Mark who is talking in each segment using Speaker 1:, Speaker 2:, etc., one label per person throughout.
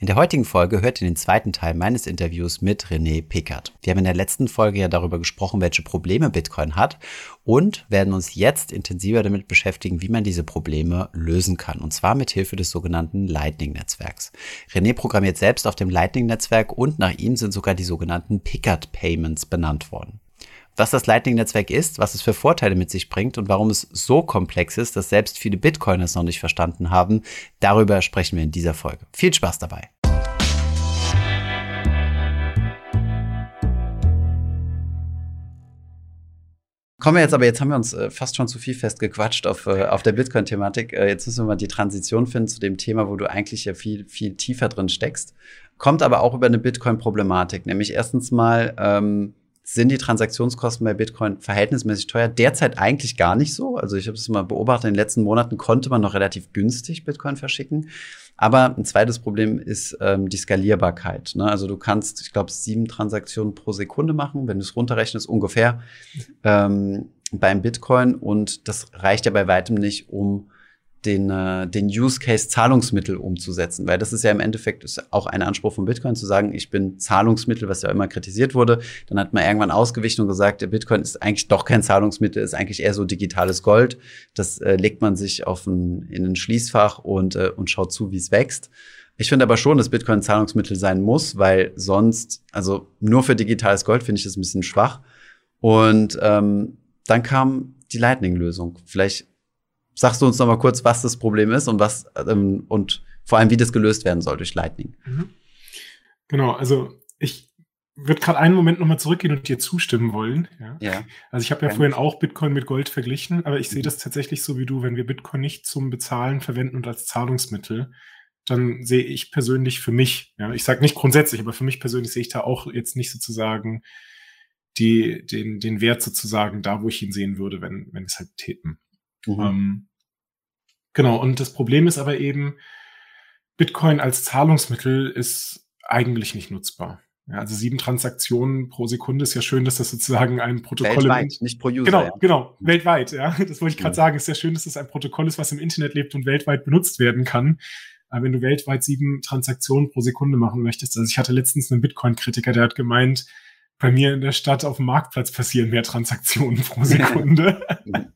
Speaker 1: In der heutigen Folge hört ihr den zweiten Teil meines Interviews mit René Pickert. Wir haben in der letzten Folge ja darüber gesprochen, welche Probleme Bitcoin hat und werden uns jetzt intensiver damit beschäftigen, wie man diese Probleme lösen kann. Und zwar mit Hilfe des sogenannten Lightning-Netzwerks. René programmiert selbst auf dem Lightning-Netzwerk und nach ihm sind sogar die sogenannten Pickert Payments benannt worden was das Lightning-Netzwerk ist, was es für Vorteile mit sich bringt und warum es so komplex ist, dass selbst viele Bitcoiners noch nicht verstanden haben, darüber sprechen wir in dieser Folge. Viel Spaß dabei! Kommen wir jetzt, aber jetzt haben wir uns äh, fast schon zu viel festgequatscht auf, äh, auf der Bitcoin-Thematik. Äh, jetzt müssen wir mal die Transition finden zu dem Thema, wo du eigentlich ja viel, viel tiefer drin steckst. Kommt aber auch über eine Bitcoin-Problematik, nämlich erstens mal, ähm, sind die Transaktionskosten bei Bitcoin verhältnismäßig teuer. Derzeit eigentlich gar nicht so. Also ich habe es mal beobachtet, in den letzten Monaten konnte man noch relativ günstig Bitcoin verschicken. Aber ein zweites Problem ist ähm, die Skalierbarkeit. Ne? Also du kannst, ich glaube, sieben Transaktionen pro Sekunde machen, wenn du es runterrechnest, ungefähr ähm, beim Bitcoin. Und das reicht ja bei weitem nicht, um den, äh, den Use Case Zahlungsmittel umzusetzen, weil das ist ja im Endeffekt auch ein Anspruch von Bitcoin zu sagen, ich bin Zahlungsmittel, was ja immer kritisiert wurde. Dann hat man irgendwann ausgewichen und gesagt, der Bitcoin ist eigentlich doch kein Zahlungsmittel, ist eigentlich eher so digitales Gold. Das äh, legt man sich auf ein, in ein Schließfach und, äh, und schaut zu, wie es wächst. Ich finde aber schon, dass Bitcoin Zahlungsmittel sein muss, weil sonst, also nur für digitales Gold finde ich das ein bisschen schwach. Und ähm, dann kam die Lightning-Lösung. Vielleicht sagst du uns noch mal kurz, was das Problem ist und was ähm, und vor allem, wie das gelöst werden soll durch Lightning. Mhm.
Speaker 2: Genau, also ich würde gerade einen Moment noch mal zurückgehen und dir zustimmen wollen. Ja.
Speaker 1: ja.
Speaker 2: Also ich habe ja vorhin auch Bitcoin mit Gold verglichen, aber ich sehe mhm. das tatsächlich so wie du, wenn wir Bitcoin nicht zum Bezahlen verwenden und als Zahlungsmittel, dann sehe ich persönlich für mich, ja, ich sage nicht grundsätzlich, aber für mich persönlich sehe ich da auch jetzt nicht sozusagen die, den, den Wert sozusagen da, wo ich ihn sehen würde, wenn, wenn es halt täten. Mhm. Ähm, Genau, und das Problem ist aber eben, Bitcoin als Zahlungsmittel ist eigentlich nicht nutzbar. Ja, also sieben Transaktionen pro Sekunde ist ja schön, dass das sozusagen ein Protokoll
Speaker 1: weltweit, ist. nicht pro User.
Speaker 2: Genau, ja. genau, weltweit. Ja, das wollte ich gerade ja. sagen. Ist ja schön, dass das ein Protokoll ist, was im Internet lebt und weltweit benutzt werden kann. Aber wenn du weltweit sieben Transaktionen pro Sekunde machen möchtest, also ich hatte letztens einen Bitcoin-Kritiker, der hat gemeint, bei mir in der Stadt auf dem Marktplatz passieren mehr Transaktionen pro Sekunde.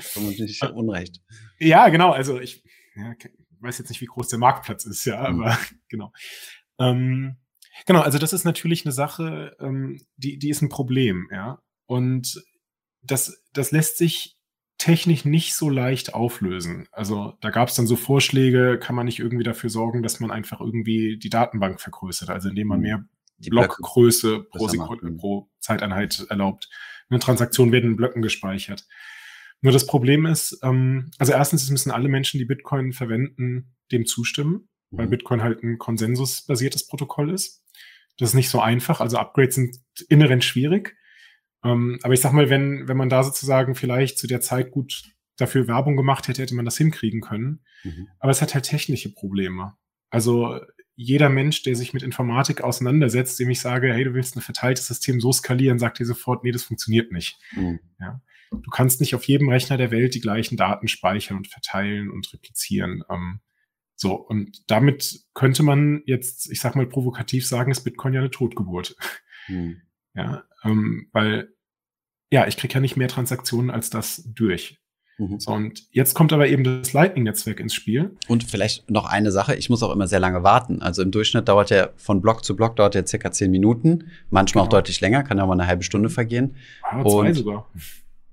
Speaker 1: Vermutlich Unrecht.
Speaker 2: Ja, genau. Also ich ja, weiß jetzt nicht, wie groß der Marktplatz ist, ja, mhm. aber genau. Ähm, genau, also das ist natürlich eine Sache, ähm, die, die ist ein Problem, ja. Und das, das lässt sich technisch nicht so leicht auflösen. Also da gab es dann so Vorschläge, kann man nicht irgendwie dafür sorgen, dass man einfach irgendwie die Datenbank vergrößert, also indem man mhm. mehr die Blockgröße pro Sekunde, pro Zeiteinheit erlaubt. Eine Transaktion werden in Blöcken gespeichert. Nur das Problem ist, ähm, also erstens müssen alle Menschen, die Bitcoin verwenden, dem zustimmen, mhm. weil Bitcoin halt ein konsensusbasiertes Protokoll ist. Das ist nicht so einfach. Also Upgrades sind inhärent schwierig. Ähm, aber ich sag mal, wenn, wenn man da sozusagen vielleicht zu der Zeit gut dafür Werbung gemacht hätte, hätte man das hinkriegen können. Mhm. Aber es hat halt technische Probleme. Also jeder Mensch, der sich mit Informatik auseinandersetzt, dem ich sage, hey, du willst ein verteiltes System so skalieren, sagt dir sofort, nee, das funktioniert nicht. Mhm. Ja. Du kannst nicht auf jedem Rechner der Welt die gleichen Daten speichern und verteilen und replizieren. Ähm, so, und damit könnte man jetzt, ich sag mal provokativ sagen, ist Bitcoin ja eine Totgeburt. Mhm. Ja, ähm, weil, ja, ich kriege ja nicht mehr Transaktionen als das durch. Mhm. So, und jetzt kommt aber eben das Lightning-Netzwerk ins Spiel.
Speaker 1: Und vielleicht noch eine Sache, ich muss auch immer sehr lange warten. Also im Durchschnitt dauert der von Block zu Block dauert der circa zehn Minuten, manchmal genau. auch deutlich länger, kann ja mal eine halbe Stunde vergehen.
Speaker 2: Ah, zwei und sogar.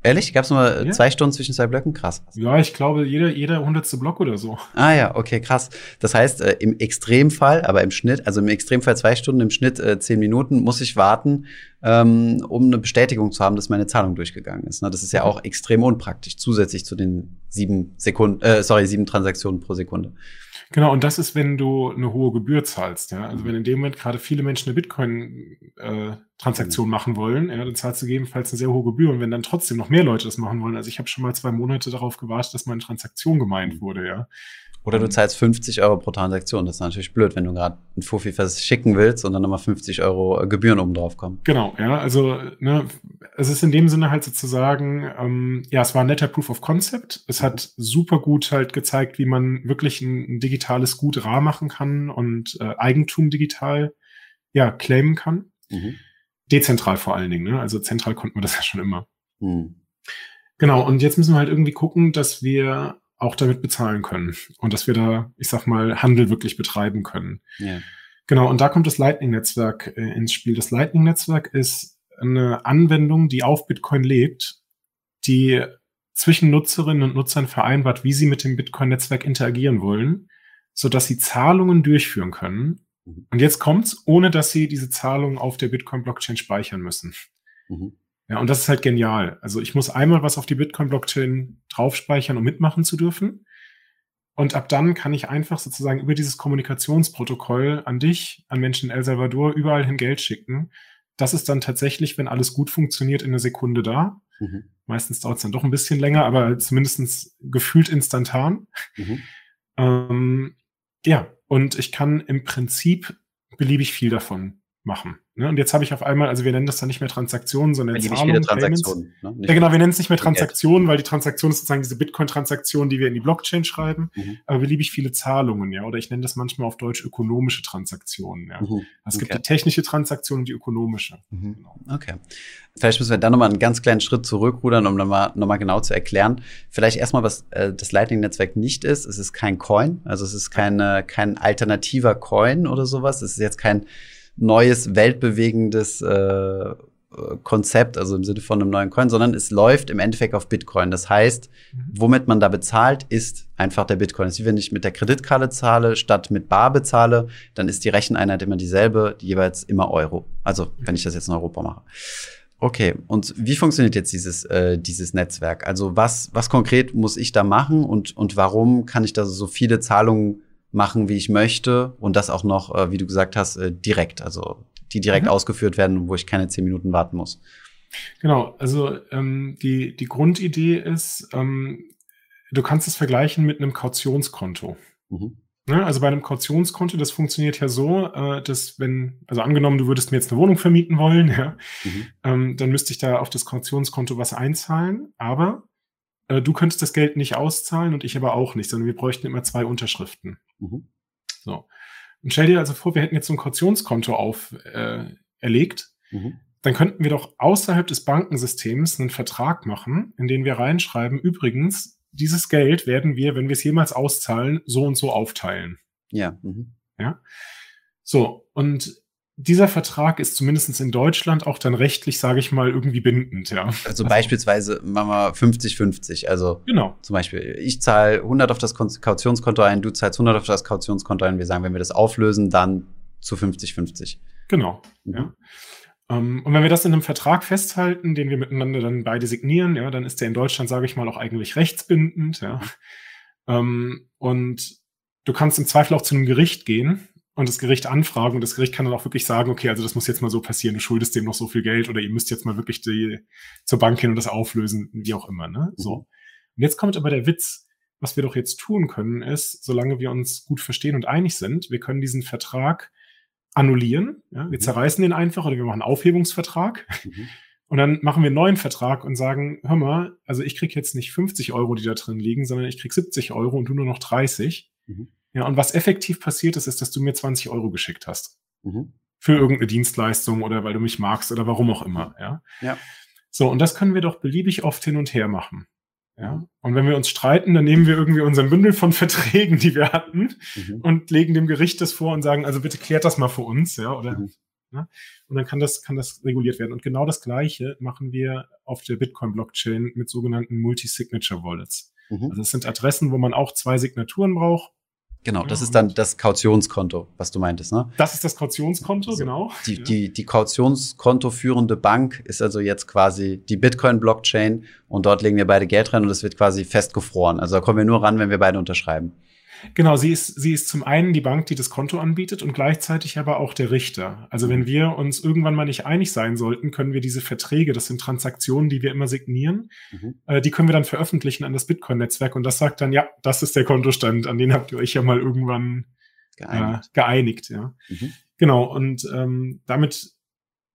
Speaker 1: Ehrlich? Gab es nur ja. zwei Stunden zwischen zwei Blöcken? Krass.
Speaker 2: Ja, ich glaube, jeder, jeder hundertste Block oder so.
Speaker 1: Ah ja, okay, krass. Das heißt, äh, im Extremfall, aber im Schnitt, also im Extremfall zwei Stunden, im Schnitt äh, zehn Minuten, muss ich warten, ähm, um eine Bestätigung zu haben, dass meine Zahlung durchgegangen ist. Ne? Das ist ja auch extrem unpraktisch, zusätzlich zu den sieben Sekunden, äh, sorry, sieben Transaktionen pro Sekunde.
Speaker 2: Genau, und das ist, wenn du eine hohe Gebühr zahlst. Ja? Also wenn in dem Moment gerade viele Menschen eine Bitcoin-Transaktion äh, machen wollen, ja, dann zahlst du gegebenenfalls eine sehr hohe Gebühr. Und wenn dann trotzdem noch mehr Leute das machen wollen, also ich habe schon mal zwei Monate darauf gewartet, dass meine Transaktion gemeint wurde, ja.
Speaker 1: Oder du zahlst 50 Euro pro Transaktion. Das ist natürlich blöd, wenn du gerade ein Fuffi verschicken willst und dann nochmal 50 Euro äh, Gebühren oben drauf kommen.
Speaker 2: Genau, ja. Also, ne, es ist in dem Sinne halt sozusagen, ähm, ja, es war ein netter Proof of Concept. Es hat super gut halt gezeigt, wie man wirklich ein, ein digitales Gut rar machen kann und äh, Eigentum digital, ja, claimen kann. Mhm. Dezentral vor allen Dingen, ne? Also zentral konnten wir das ja schon immer. Mhm. Genau, und jetzt müssen wir halt irgendwie gucken, dass wir auch damit bezahlen können und dass wir da, ich sag mal, Handel wirklich betreiben können. Ja. Genau, und da kommt das Lightning-Netzwerk äh, ins Spiel. Das Lightning-Netzwerk ist eine Anwendung, die auf Bitcoin lebt, die zwischen Nutzerinnen und Nutzern vereinbart, wie sie mit dem Bitcoin-Netzwerk interagieren wollen, so dass sie Zahlungen durchführen können. Mhm. Und jetzt kommt's, ohne dass sie diese Zahlungen auf der Bitcoin-Blockchain speichern müssen. Mhm. Ja, und das ist halt genial. Also ich muss einmal was auf die Bitcoin-Blockchain draufspeichern, um mitmachen zu dürfen. Und ab dann kann ich einfach sozusagen über dieses Kommunikationsprotokoll an dich, an Menschen in El Salvador, überall hin Geld schicken. Das ist dann tatsächlich, wenn alles gut funktioniert, in einer Sekunde da. Mhm. Meistens dauert es dann doch ein bisschen länger, aber zumindest gefühlt instantan. Mhm. Ähm, ja, und ich kann im Prinzip beliebig viel davon machen. Ne? Und jetzt habe ich auf einmal, also wir nennen das dann nicht mehr Transaktionen, sondern
Speaker 1: Zahlungen, Transaktionen.
Speaker 2: Ne? Ja, genau, wir nennen es nicht mehr Transaktionen, weil die Transaktion ist sozusagen diese Bitcoin-Transaktion, die wir in die Blockchain schreiben, mhm. aber beliebig viele Zahlungen, ja. Oder ich nenne das manchmal auf Deutsch ökonomische Transaktionen, ja. Mhm. Es gibt okay. die technische Transaktion und die ökonomische.
Speaker 1: Mhm. Genau. Okay. Vielleicht müssen wir dann nochmal einen ganz kleinen Schritt zurückrudern, um nochmal noch mal genau zu erklären. Vielleicht erstmal, was äh, das Lightning-Netzwerk nicht ist. Es ist kein Coin, also es ist keine, kein alternativer Coin oder sowas. Es ist jetzt kein neues, weltbewegendes äh, Konzept, also im Sinne von einem neuen Coin, sondern es läuft im Endeffekt auf Bitcoin. Das heißt, mhm. womit man da bezahlt, ist einfach der Bitcoin. Das ist wie wenn ich mit der Kreditkarte zahle, statt mit Bar bezahle, dann ist die Recheneinheit immer dieselbe, die jeweils immer Euro. Also, wenn ich das jetzt in Europa mache. Okay, und wie funktioniert jetzt dieses, äh, dieses Netzwerk? Also, was, was konkret muss ich da machen und, und warum kann ich da so viele Zahlungen machen, wie ich möchte und das auch noch, äh, wie du gesagt hast, äh, direkt, also die direkt mhm. ausgeführt werden, wo ich keine zehn Minuten warten muss.
Speaker 2: Genau, also ähm, die, die Grundidee ist, ähm, du kannst es vergleichen mit einem Kautionskonto. Mhm. Ne, also bei einem Kautionskonto, das funktioniert ja so, äh, dass wenn, also angenommen, du würdest mir jetzt eine Wohnung vermieten wollen, ja, mhm. ähm, dann müsste ich da auf das Kautionskonto was einzahlen, aber äh, du könntest das Geld nicht auszahlen und ich aber auch nicht, sondern wir bräuchten immer zwei Unterschriften. Mhm. So. Und stell dir also vor, wir hätten jetzt so ein Kautionskonto auferlegt. Äh, mhm. Dann könnten wir doch außerhalb des Bankensystems einen Vertrag machen, in den wir reinschreiben, übrigens, dieses Geld werden wir, wenn wir es jemals auszahlen, so und so aufteilen.
Speaker 1: Ja. Mhm.
Speaker 2: Ja. So, und dieser Vertrag ist zumindest in Deutschland auch dann rechtlich, sage ich mal, irgendwie bindend, ja.
Speaker 1: Also, also beispielsweise machen wir 50-50. Also
Speaker 2: genau.
Speaker 1: zum Beispiel, ich zahle 100 auf das Kautionskonto ein, du zahlst 100 auf das Kautionskonto ein. Wir sagen, wenn wir das auflösen, dann zu 50-50.
Speaker 2: Genau, mhm. ja. Um, ähm, und wenn wir das in einem Vertrag festhalten, den wir miteinander dann beide signieren, ja, dann ist der in Deutschland, sage ich mal, auch eigentlich rechtsbindend, ja. Um, und du kannst im Zweifel auch zu einem Gericht gehen und das Gericht anfragen und das Gericht kann dann auch wirklich sagen, okay, also das muss jetzt mal so passieren, du schuldest dem noch so viel Geld oder ihr müsst jetzt mal wirklich die, zur Bank hin und das auflösen, wie auch immer, ne? So. Mhm. Und jetzt kommt aber der Witz. Was wir doch jetzt tun können, ist, solange wir uns gut verstehen und einig sind, wir können diesen Vertrag annullieren. Ja? Wir mhm. zerreißen den einfach oder wir machen einen Aufhebungsvertrag. Mhm. Und dann machen wir einen neuen Vertrag und sagen, hör mal, also ich krieg jetzt nicht 50 Euro, die da drin liegen, sondern ich krieg 70 Euro und du nur noch 30. Mhm. Ja, und was effektiv passiert ist, ist, dass du mir 20 Euro geschickt hast. Mhm. Für irgendeine Dienstleistung oder weil du mich magst oder warum auch immer. Ja.
Speaker 1: ja.
Speaker 2: So, und das können wir doch beliebig oft hin und her machen. Ja. Und wenn wir uns streiten, dann nehmen wir irgendwie unseren Bündel von Verträgen, die wir hatten, mhm. und legen dem Gericht das vor und sagen, also bitte klärt das mal für uns, ja, oder mhm. ja? Und dann kann das, kann das reguliert werden. Und genau das Gleiche machen wir auf der Bitcoin-Blockchain mit sogenannten Multi-Signature-Wallets. Mhm. Also es sind Adressen, wo man auch zwei Signaturen braucht
Speaker 1: Genau, das ist dann das Kautionskonto, was du meintest, ne?
Speaker 2: Das ist das Kautionskonto, genau.
Speaker 1: Die, die, die Kautionskonto führende Bank ist also jetzt quasi die Bitcoin-Blockchain und dort legen wir beide Geld rein und es wird quasi festgefroren. Also da kommen wir nur ran, wenn wir beide unterschreiben.
Speaker 2: Genau, sie ist, sie ist zum einen die Bank, die das Konto anbietet und gleichzeitig aber auch der Richter. Also wenn wir uns irgendwann mal nicht einig sein sollten, können wir diese Verträge, das sind Transaktionen, die wir immer signieren, mhm. äh, die können wir dann veröffentlichen an das Bitcoin-Netzwerk und das sagt dann, ja, das ist der Kontostand, an den habt ihr euch ja mal irgendwann geeinigt. Äh, geeinigt ja. Mhm. Genau, und ähm, damit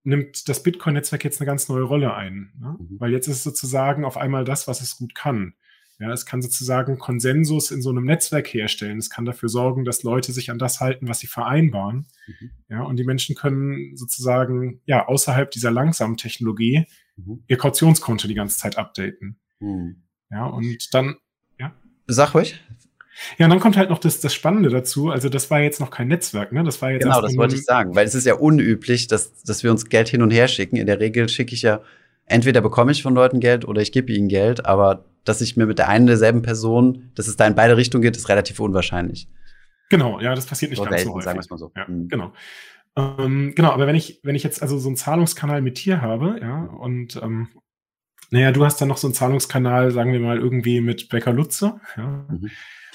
Speaker 2: nimmt das Bitcoin-Netzwerk jetzt eine ganz neue Rolle ein. Ne? Mhm. Weil jetzt ist es sozusagen auf einmal das, was es gut kann. Ja, es kann sozusagen Konsensus in so einem Netzwerk herstellen. Es kann dafür sorgen, dass Leute sich an das halten, was sie vereinbaren. Mhm. Ja, und die Menschen können sozusagen, ja, außerhalb dieser langsamen Technologie mhm. ihr Kautionskonto die ganze Zeit updaten. Mhm. Ja, und dann, ja.
Speaker 1: Sag ruhig.
Speaker 2: Ja, und dann kommt halt noch das, das Spannende dazu. Also, das war jetzt noch kein Netzwerk, ne? Das war jetzt.
Speaker 1: Genau, das wollte ich sagen, weil es ist ja unüblich, dass, dass wir uns Geld hin und her schicken. In der Regel schicke ich ja, entweder bekomme ich von Leuten Geld oder ich gebe ihnen Geld, aber dass ich mir mit der einen derselben Person, dass es da in beide Richtungen geht, ist relativ unwahrscheinlich.
Speaker 2: Genau, ja, das passiert nicht so ganz selten, so häufig. Sagen wir mal so. Ja, mhm. Genau. Ähm, genau, aber wenn ich, wenn ich jetzt also so einen Zahlungskanal mit dir habe, ja, und ähm, naja, du hast dann noch so einen Zahlungskanal, sagen wir mal, irgendwie mit Bäcker Lutze, ja, mhm.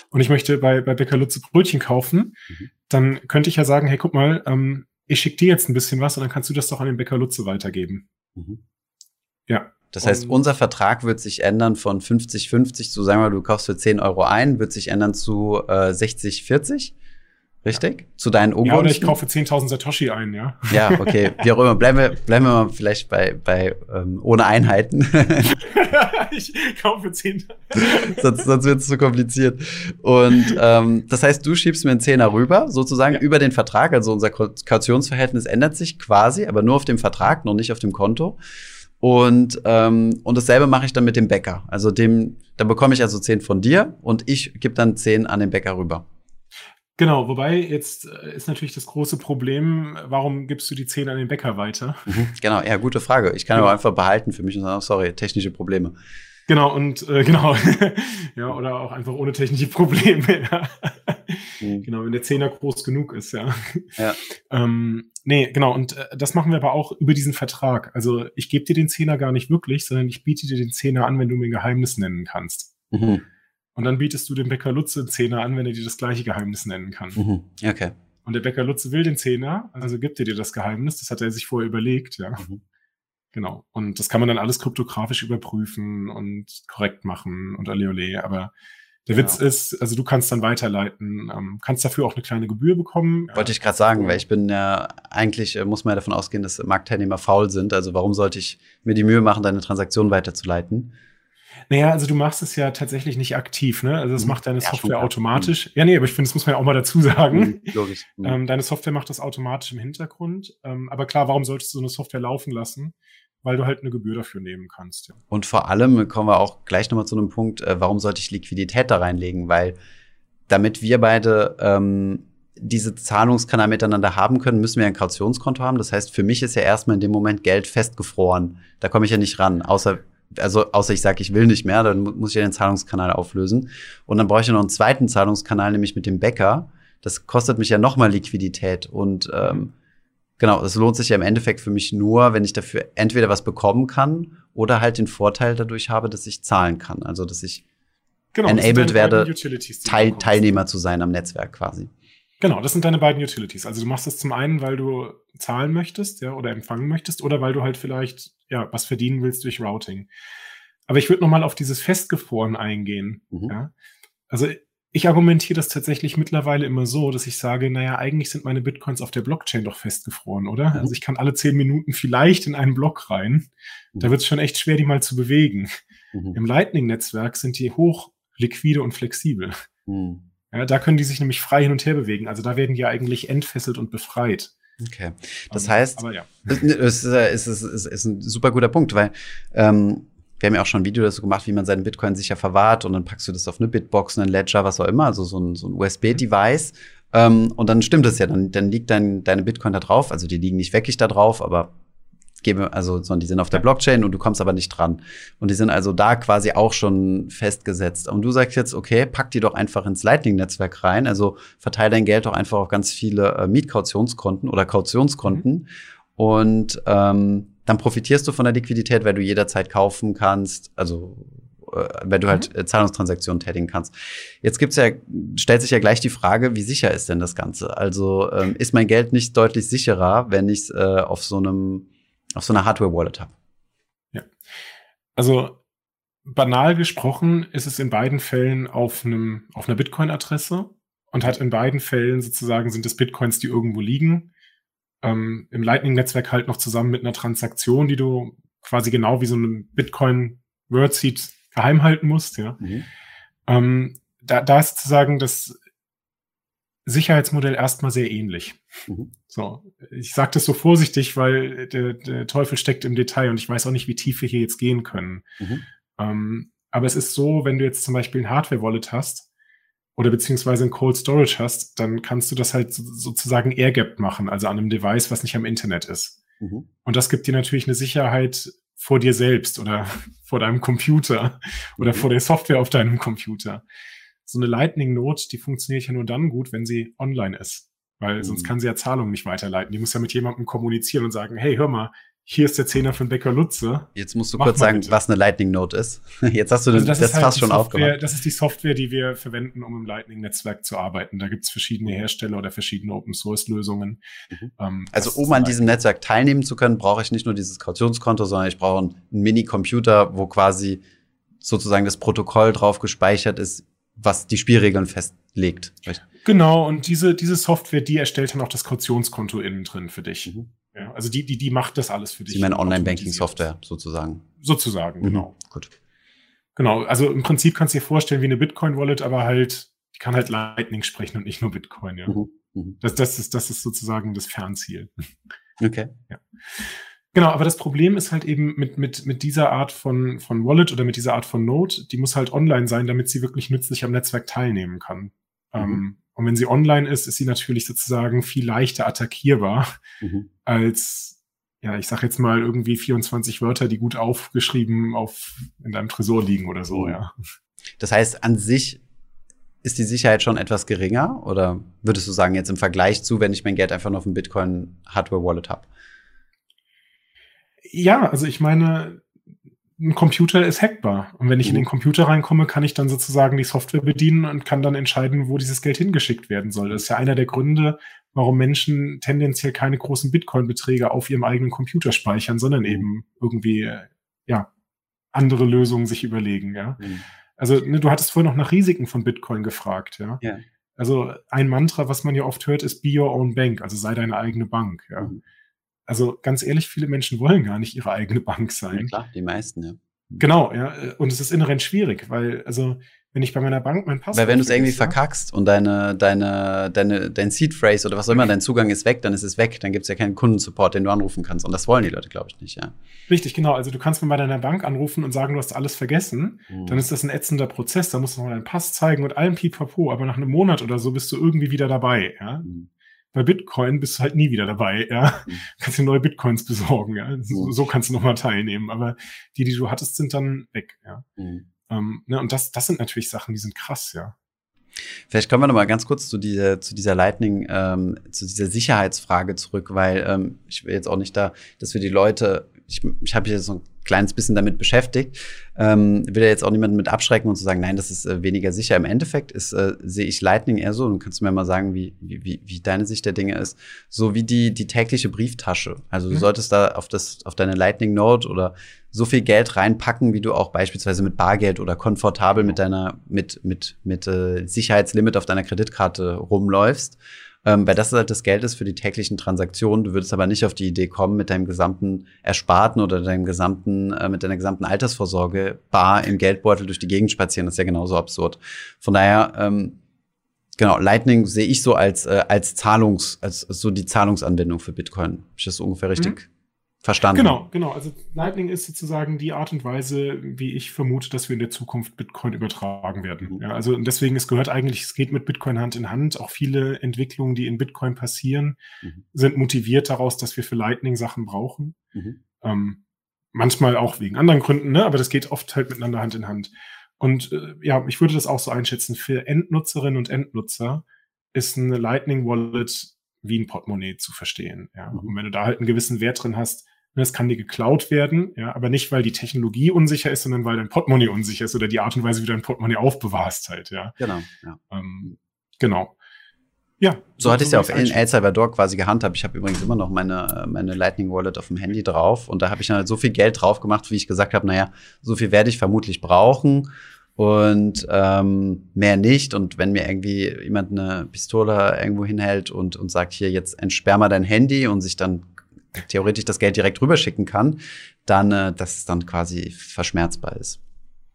Speaker 2: und ich möchte bei, bei Bäcker Lutze Brötchen kaufen, mhm. dann könnte ich ja sagen, hey, guck mal, ähm, ich schicke dir jetzt ein bisschen was und dann kannst du das doch an den Bäcker Lutze weitergeben. Mhm.
Speaker 1: Ja. Das heißt, unser Vertrag wird sich ändern von 50-50 zu, sagen wir mal, du kaufst für 10 Euro ein, wird sich ändern zu äh, 60-40. Richtig? Ja. Zu deinen
Speaker 2: Ungunsten? Ja, oder ich kaufe 10.000 Satoshi ein, ja.
Speaker 1: Ja, okay. Wie auch immer. Bleiben wir, bleiben wir mal vielleicht bei, bei ähm, ohne Einheiten. ich kaufe 10. sonst sonst wird es zu kompliziert. Und ähm, das heißt, du schiebst mir einen Zehner rüber, sozusagen ja. über den Vertrag. Also unser Kautionsverhältnis ändert sich quasi, aber nur auf dem Vertrag, noch nicht auf dem Konto. Und, ähm, und dasselbe mache ich dann mit dem Bäcker. Also dem, da bekomme ich also zehn von dir und ich gebe dann zehn an den Bäcker rüber.
Speaker 2: Genau, wobei jetzt äh, ist natürlich das große Problem, warum gibst du die zehn an den Bäcker weiter?
Speaker 1: Mhm, genau, ja, gute Frage. Ich kann ja. aber einfach behalten für mich und sagen, sorry, technische Probleme.
Speaker 2: Genau, und äh, genau, ja, oder auch einfach ohne technische Probleme. Ja. Mhm. Genau, wenn der Zehner groß genug ist, ja. ja. Ähm, nee, genau, und äh, das machen wir aber auch über diesen Vertrag. Also ich gebe dir den Zehner gar nicht wirklich, sondern ich biete dir den Zehner an, wenn du mir ein Geheimnis nennen kannst. Mhm. Und dann bietest du dem Bäcker Lutze einen Zehner an, wenn er dir das gleiche Geheimnis nennen kann.
Speaker 1: Mhm. Okay.
Speaker 2: Und der Bäcker Lutze will den Zehner, also gibt er dir das Geheimnis, das hat er sich vorher überlegt, ja. Mhm. Genau. Und das kann man dann alles kryptografisch überprüfen und korrekt machen und alle ole. Aber der Witz genau. ist, also du kannst dann weiterleiten, ähm, kannst dafür auch eine kleine Gebühr bekommen.
Speaker 1: Wollte ich gerade sagen, weil ich bin ja eigentlich, äh, muss man ja davon ausgehen, dass Marktteilnehmer faul sind. Also warum sollte ich mir die Mühe machen, deine Transaktion weiterzuleiten?
Speaker 2: Naja, also du machst es ja tatsächlich nicht aktiv, ne? Also das mhm. macht deine ja, Software automatisch. Mhm. Ja, nee, aber ich finde, das muss man ja auch mal dazu sagen. Mhm, logisch. Mhm. Ähm, deine Software macht das automatisch im Hintergrund. Ähm, aber klar, warum solltest du so eine Software laufen lassen? Weil du halt eine Gebühr dafür nehmen kannst. Ja.
Speaker 1: Und vor allem kommen wir auch gleich nochmal zu einem Punkt, äh, warum sollte ich Liquidität da reinlegen? Weil damit wir beide ähm, diese Zahlungskanal miteinander haben können, müssen wir ein Kautionskonto haben. Das heißt, für mich ist ja erstmal in dem Moment Geld festgefroren. Da komme ich ja nicht ran, außer also außer ich sage, ich will nicht mehr, dann muss ich ja den Zahlungskanal auflösen. Und dann brauche ich ja noch einen zweiten Zahlungskanal, nämlich mit dem Bäcker. Das kostet mich ja nochmal Liquidität. Und ähm, genau, es lohnt sich ja im Endeffekt für mich nur, wenn ich dafür entweder was bekommen kann oder halt den Vorteil dadurch habe, dass ich zahlen kann. Also dass ich genau, enabled werde, Teil, Teilnehmer zu sein am Netzwerk quasi.
Speaker 2: Genau, das sind deine beiden Utilities. Also du machst das zum einen, weil du zahlen möchtest, ja, oder empfangen möchtest, oder weil du halt vielleicht ja was verdienen willst durch Routing. Aber ich würde noch mal auf dieses Festgefroren eingehen. Mhm. Ja. Also ich argumentiere das tatsächlich mittlerweile immer so, dass ich sage, naja, eigentlich sind meine Bitcoins auf der Blockchain doch festgefroren, oder? Mhm. Also ich kann alle zehn Minuten vielleicht in einen Block rein. Mhm. Da wird es schon echt schwer, die mal zu bewegen. Mhm. Im Lightning-Netzwerk sind die hoch liquide und flexibel. Mhm. Ja, da können die sich nämlich frei hin und her bewegen. Also da werden die eigentlich entfesselt und befreit.
Speaker 1: Okay. Das heißt, aber ja. es, ist, es, ist, es ist ein super guter Punkt, weil ähm, wir haben ja auch schon ein Video dazu gemacht, wie man seinen Bitcoin sicher verwahrt und dann packst du das auf eine Bitbox, einen Ledger, was auch immer, also so ein, so ein USB-Device. Ähm, und dann stimmt es ja, dann, dann liegt dein, deine Bitcoin da drauf. Also die liegen nicht wirklich da drauf, aber gebe, also, sondern die sind auf der Blockchain und du kommst aber nicht dran. Und die sind also da quasi auch schon festgesetzt. Und du sagst jetzt, okay, pack die doch einfach ins Lightning-Netzwerk rein. Also verteile dein Geld doch einfach auf ganz viele äh, Mietkautionskonten oder Kautionskonten. Mhm. Und ähm, dann profitierst du von der Liquidität, weil du jederzeit kaufen kannst, also äh, wenn du halt mhm. äh, Zahlungstransaktionen tätigen kannst. Jetzt gibt's ja, stellt sich ja gleich die Frage, wie sicher ist denn das Ganze? Also ähm, ist mein Geld nicht deutlich sicherer, wenn ich es äh, auf so einem, auf so einer Hardware-Wallet habe?
Speaker 2: Ja. Also banal gesprochen ist es in beiden Fällen auf einem, auf einer Bitcoin-Adresse und hat in beiden Fällen sozusagen sind es Bitcoins, die irgendwo liegen. Ähm, Im Lightning-Netzwerk halt noch zusammen mit einer Transaktion, die du quasi genau wie so ein Bitcoin-Wordseed geheim halten musst, ja. Mhm. Ähm, da, da ist sozusagen das Sicherheitsmodell erstmal sehr ähnlich. Mhm. So, ich sage das so vorsichtig, weil der, der, Teufel steckt im Detail und ich weiß auch nicht, wie tief wir hier jetzt gehen können. Mhm. Ähm, aber es ist so, wenn du jetzt zum Beispiel ein Hardware-Wallet hast oder beziehungsweise ein Cold Storage hast, dann kannst du das halt sozusagen air-gapped machen, also an einem Device, was nicht am Internet ist. Mhm. Und das gibt dir natürlich eine Sicherheit vor dir selbst oder vor deinem Computer oder mhm. vor der Software auf deinem Computer. So eine Lightning Note, die funktioniert ja nur dann gut, wenn sie online ist. Weil mhm. sonst kann sie ja Zahlungen nicht weiterleiten. Die muss ja mit jemandem kommunizieren und sagen, hey, hör mal, hier ist der Zehner von Bäcker Lutze.
Speaker 1: Jetzt musst du Mach kurz sagen, bitte. was eine Lightning Note ist. Jetzt hast du also das, das halt fast schon
Speaker 2: Software,
Speaker 1: aufgemacht.
Speaker 2: Das ist die Software, die wir verwenden, um im Lightning-Netzwerk zu arbeiten. Da gibt es verschiedene Hersteller oder verschiedene Open-Source-Lösungen.
Speaker 1: Mhm. Ähm, also um an diesem Netzwerk teilnehmen zu können, brauche ich nicht nur dieses Kautionskonto, sondern ich brauche einen Mini-Computer, wo quasi sozusagen das Protokoll drauf gespeichert ist, was die Spielregeln festlegt.
Speaker 2: Genau, und diese, diese Software, die erstellt dann auch das Kautionskonto innen drin für dich. Mhm. Ja, also die, die, die macht das alles für dich.
Speaker 1: Sie meinen Online-Banking-Software sozusagen.
Speaker 2: Sozusagen, mhm. genau. Gut. Genau, also im Prinzip kannst du dir vorstellen wie eine Bitcoin-Wallet, aber halt, die kann halt Lightning sprechen und nicht nur Bitcoin, ja. Mhm. Mhm. Das, das, ist, das ist sozusagen das Fernziel.
Speaker 1: Okay.
Speaker 2: Ja. Genau, aber das Problem ist halt eben mit, mit, mit dieser Art von, von Wallet oder mit dieser Art von Node, die muss halt online sein, damit sie wirklich nützlich am Netzwerk teilnehmen kann. Mhm. Ähm, und wenn sie online ist, ist sie natürlich sozusagen viel leichter attackierbar mhm. als, ja, ich sag jetzt mal irgendwie 24 Wörter, die gut aufgeschrieben auf in deinem Tresor liegen oder so, mhm. ja.
Speaker 1: Das heißt, an sich ist die Sicherheit schon etwas geringer? Oder würdest du sagen, jetzt im Vergleich zu, wenn ich mein Geld einfach nur auf dem Bitcoin Hardware Wallet habe?
Speaker 2: Ja, also ich meine, ein Computer ist hackbar. Und wenn ich mhm. in den Computer reinkomme, kann ich dann sozusagen die Software bedienen und kann dann entscheiden, wo dieses Geld hingeschickt werden soll. Das ist ja einer der Gründe, warum Menschen tendenziell keine großen Bitcoin-Beträge auf ihrem eigenen Computer speichern, sondern mhm. eben irgendwie, ja, andere Lösungen sich überlegen, ja. Mhm. Also, ne, du hattest vorhin noch nach Risiken von Bitcoin gefragt, ja. ja. Also, ein Mantra, was man ja oft hört, ist be your own bank, also sei deine eigene Bank, ja. Mhm. Also ganz ehrlich, viele Menschen wollen gar nicht ihre eigene Bank sein. Ja,
Speaker 1: klar, die meisten, ja.
Speaker 2: Genau, ja. Und es ist inhärent schwierig, weil, also, wenn ich bei meiner Bank mein Passwort.
Speaker 1: Weil wenn du es irgendwie verkackst und deine, deine, deine, dein Seed Phrase oder was auch immer, dein Zugang ist weg, dann ist es weg. Dann gibt es ja keinen Kundensupport, den du anrufen kannst. Und das wollen die Leute, glaube ich, nicht, ja.
Speaker 2: Richtig, genau. Also du kannst mal bei deiner Bank anrufen und sagen, du hast alles vergessen. Mhm. Dann ist das ein ätzender Prozess. Da musst du noch deinen Pass zeigen und allen Pipapo. Aber nach einem Monat oder so bist du irgendwie wieder dabei, ja. Mhm bei Bitcoin bist du halt nie wieder dabei, ja. Mhm. Kannst dir neue Bitcoins besorgen, ja. So, so kannst du nochmal teilnehmen. Aber die, die du hattest, sind dann weg, ja. Mhm. Ähm, ne, und das, das sind natürlich Sachen, die sind krass, ja.
Speaker 1: Vielleicht kommen wir noch mal ganz kurz zu dieser, zu dieser Lightning, ähm, zu dieser Sicherheitsfrage zurück, weil ähm, ich will jetzt auch nicht da, dass wir die Leute, ich, ich habe jetzt so ein kleines bisschen damit beschäftigt. Ähm, will ja jetzt auch niemanden mit abschrecken und zu sagen, nein, das ist äh, weniger sicher. Im Endeffekt ist, äh, sehe ich Lightning eher so, und kannst du mir mal sagen, wie, wie, wie deine Sicht der Dinge ist, so wie die, die tägliche Brieftasche. Also du mhm. solltest da auf, das, auf deine Lightning Note oder so viel Geld reinpacken, wie du auch beispielsweise mit Bargeld oder komfortabel mit deiner, mit, mit, mit äh, Sicherheitslimit auf deiner Kreditkarte rumläufst ähm, weil das halt das Geld ist für die täglichen Transaktionen. Du würdest aber nicht auf die Idee kommen, mit deinem gesamten Ersparten oder deinem gesamten, äh, mit deiner gesamten Altersvorsorge bar im Geldbeutel durch die Gegend spazieren. Das ist ja genauso absurd. Von daher, ähm, genau, Lightning sehe ich so als, äh, als Zahlungs, als, als so die Zahlungsanwendung für Bitcoin. Habe ich das so ungefähr richtig? Mhm verstanden.
Speaker 2: Genau, genau. Also Lightning ist sozusagen die Art und Weise, wie ich vermute, dass wir in der Zukunft Bitcoin übertragen werden. Mhm. Ja, also deswegen, es gehört eigentlich, es geht mit Bitcoin Hand in Hand. Auch viele Entwicklungen, die in Bitcoin passieren, mhm. sind motiviert daraus, dass wir für Lightning Sachen brauchen. Mhm. Ähm, manchmal auch wegen anderen Gründen, ne? aber das geht oft halt miteinander Hand in Hand. Und äh, ja, ich würde das auch so einschätzen. Für Endnutzerinnen und Endnutzer ist eine Lightning Wallet wie ein Portemonnaie zu verstehen. Ja? Mhm. Und wenn du da halt einen gewissen Wert drin hast, Es kann dir geklaut werden, ja, aber nicht, weil die Technologie unsicher ist, sondern weil dein Portemonnaie unsicher ist oder die Art und Weise, wie du dein Portemonnaie aufbewahrst halt, ja.
Speaker 1: Genau, ja. Ähm,
Speaker 2: genau. Ja.
Speaker 1: So, so hatte ich es ja auf in El Salvador quasi gehandhabt. Ich habe übrigens immer noch meine, meine Lightning Wallet auf dem Handy drauf und da habe ich dann halt so viel Geld drauf gemacht, wie ich gesagt habe, naja, so viel werde ich vermutlich brauchen und ähm, mehr nicht. Und wenn mir irgendwie jemand eine Pistole irgendwo hinhält und, und sagt, hier, jetzt entsperr mal dein Handy und sich dann theoretisch das Geld direkt rüberschicken kann, dann, äh, dass es dann quasi verschmerzbar ist.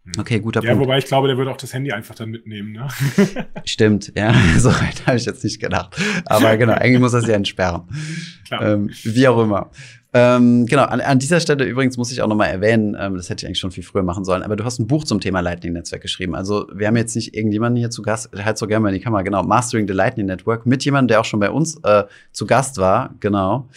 Speaker 2: Hm. Okay, guter ja, Punkt. Ja, wobei ich glaube, der würde auch das Handy einfach dann mitnehmen, ne?
Speaker 1: Stimmt, ja, so weit habe ich jetzt nicht gedacht. Aber genau, eigentlich muss er sie entsperren. Klar. Ähm, wie auch immer. Ähm, genau, an, an, dieser Stelle übrigens muss ich auch nochmal erwähnen, ähm, das hätte ich eigentlich schon viel früher machen sollen, aber du hast ein Buch zum Thema Lightning-Netzwerk geschrieben. Also wir haben jetzt nicht irgendjemanden hier zu Gast, halt so gerne mal in die Kamera, genau, Mastering the Lightning Network, mit jemandem, der auch schon bei uns äh, zu Gast war, genau,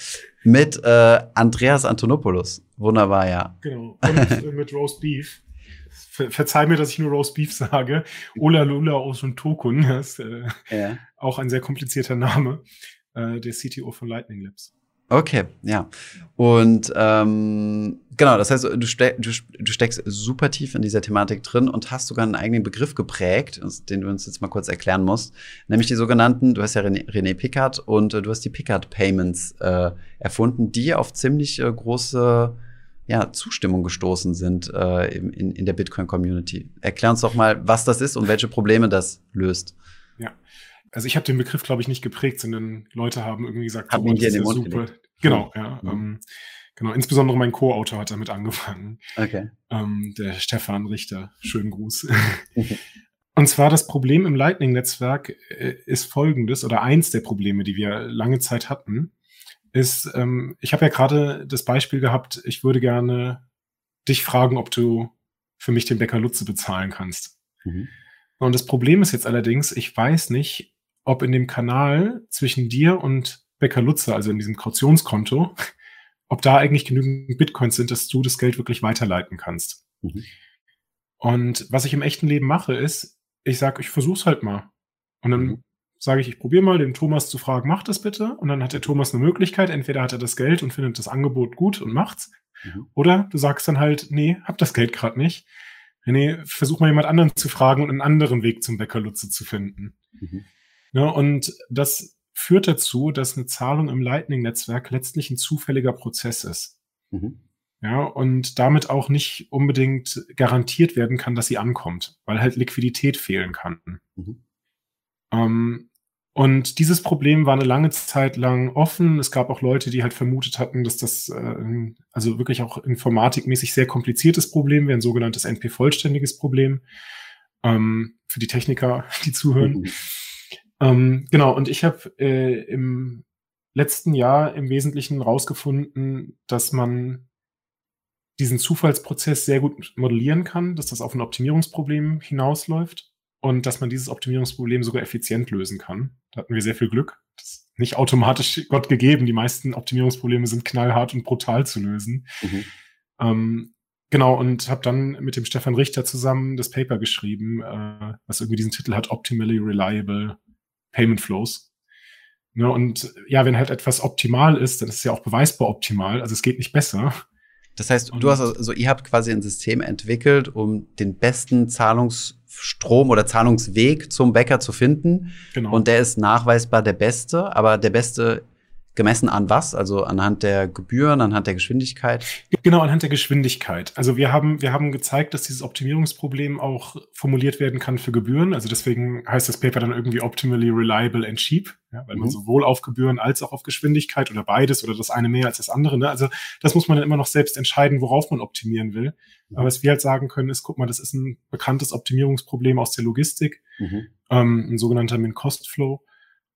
Speaker 1: mit äh, Andreas Antonopoulos. Wunderbar, ja.
Speaker 2: Genau, und äh, mit Roast Beef. Ver verzeih mir, dass ich nur Roast Beef sage. Ola Lula aus und Tokun, das ist äh, ja. auch ein sehr komplizierter Name, äh, der CTO von Lightning Labs.
Speaker 1: Okay, ja. Und ähm, genau, das heißt, du, ste du, du, steckst super tief in dieser Thematik drin und hast sogar einen eigenen Begriff geprägt, den du uns jetzt mal kurz erklären musst, nämlich die sogenannten, du hast ja René, René Pickard und äh, du hast die Pickard Payments äh, erfunden, die auf ziemlich äh, große ja, Zustimmung gestoßen sind äh, in, in der Bitcoin-Community. Erklär uns doch mal, was das ist und welche Probleme das löst.
Speaker 2: Also ich habe den Begriff, glaube ich, nicht geprägt, sondern Leute haben irgendwie gesagt,
Speaker 1: haben das ist ja super. Gelegt.
Speaker 2: Genau, ja. Mhm. Ähm, genau, insbesondere mein Co-Autor hat damit angefangen.
Speaker 1: Okay.
Speaker 2: Ähm, der Stefan Richter. Schönen Gruß. Und zwar das Problem im Lightning-Netzwerk äh, ist folgendes, oder eins der Probleme, die wir lange Zeit hatten, ist, ähm, ich habe ja gerade das Beispiel gehabt, ich würde gerne dich fragen, ob du für mich den Bäcker Lutze bezahlen kannst. Mhm. Und das Problem ist jetzt allerdings, ich weiß nicht, ob in dem Kanal zwischen dir und Becker Lutzer, also in diesem Kautionskonto, ob da eigentlich genügend Bitcoins sind, dass du das Geld wirklich weiterleiten kannst. Mhm. Und was ich im echten Leben mache, ist, ich sage, ich versuch's halt mal. Und dann mhm. sage ich, ich probiere mal, den Thomas zu fragen, mach das bitte. Und dann hat der Thomas eine Möglichkeit. Entweder hat er das Geld und findet das Angebot gut und macht's. Mhm. Oder du sagst dann halt, nee, hab das Geld gerade nicht. Nee, versuch mal jemand anderen zu fragen und einen anderen Weg zum Bäcker Lutze zu finden. Mhm. Ja, und das führt dazu, dass eine Zahlung im Lightning-Netzwerk letztlich ein zufälliger Prozess ist. Mhm. Ja, und damit auch nicht unbedingt garantiert werden kann, dass sie ankommt, weil halt Liquidität fehlen kann. Mhm. Ähm, und dieses Problem war eine lange Zeit lang offen. Es gab auch Leute, die halt vermutet hatten, dass das äh, also wirklich auch informatikmäßig sehr kompliziertes Problem wäre, ein sogenanntes NP-vollständiges Problem. Ähm, für die Techniker, die zuhören. Mhm. Ähm, genau, und ich habe äh, im letzten Jahr im Wesentlichen rausgefunden, dass man diesen Zufallsprozess sehr gut modellieren kann, dass das auf ein Optimierungsproblem hinausläuft und dass man dieses Optimierungsproblem sogar effizient lösen kann. Da hatten wir sehr viel Glück. Das ist nicht automatisch Gott gegeben. Die meisten Optimierungsprobleme sind knallhart und brutal zu lösen. Mhm. Ähm, genau, und habe dann mit dem Stefan Richter zusammen das Paper geschrieben, äh, was irgendwie diesen Titel hat, Optimally Reliable Payment Flows. Ja, und ja, wenn halt etwas optimal ist, dann ist es ja auch beweisbar optimal. Also es geht nicht besser.
Speaker 1: Das heißt, und du hast also, ihr habt quasi ein System entwickelt, um den besten Zahlungsstrom oder Zahlungsweg zum Bäcker zu finden. Genau. Und der ist nachweisbar der beste, aber der beste Gemessen an was? Also anhand der Gebühren, anhand der Geschwindigkeit?
Speaker 2: Genau, anhand der Geschwindigkeit. Also wir haben, wir haben gezeigt, dass dieses Optimierungsproblem auch formuliert werden kann für Gebühren. Also deswegen heißt das Paper dann irgendwie optimally reliable and cheap, ja, weil mhm. man sowohl auf Gebühren als auch auf Geschwindigkeit oder beides oder das eine mehr als das andere. Ne? Also das muss man dann immer noch selbst entscheiden, worauf man optimieren will. Mhm. Aber was wir halt sagen können, ist, guck mal, das ist ein bekanntes Optimierungsproblem aus der Logistik, mhm. ähm, ein sogenannter Min-Cost-Flow.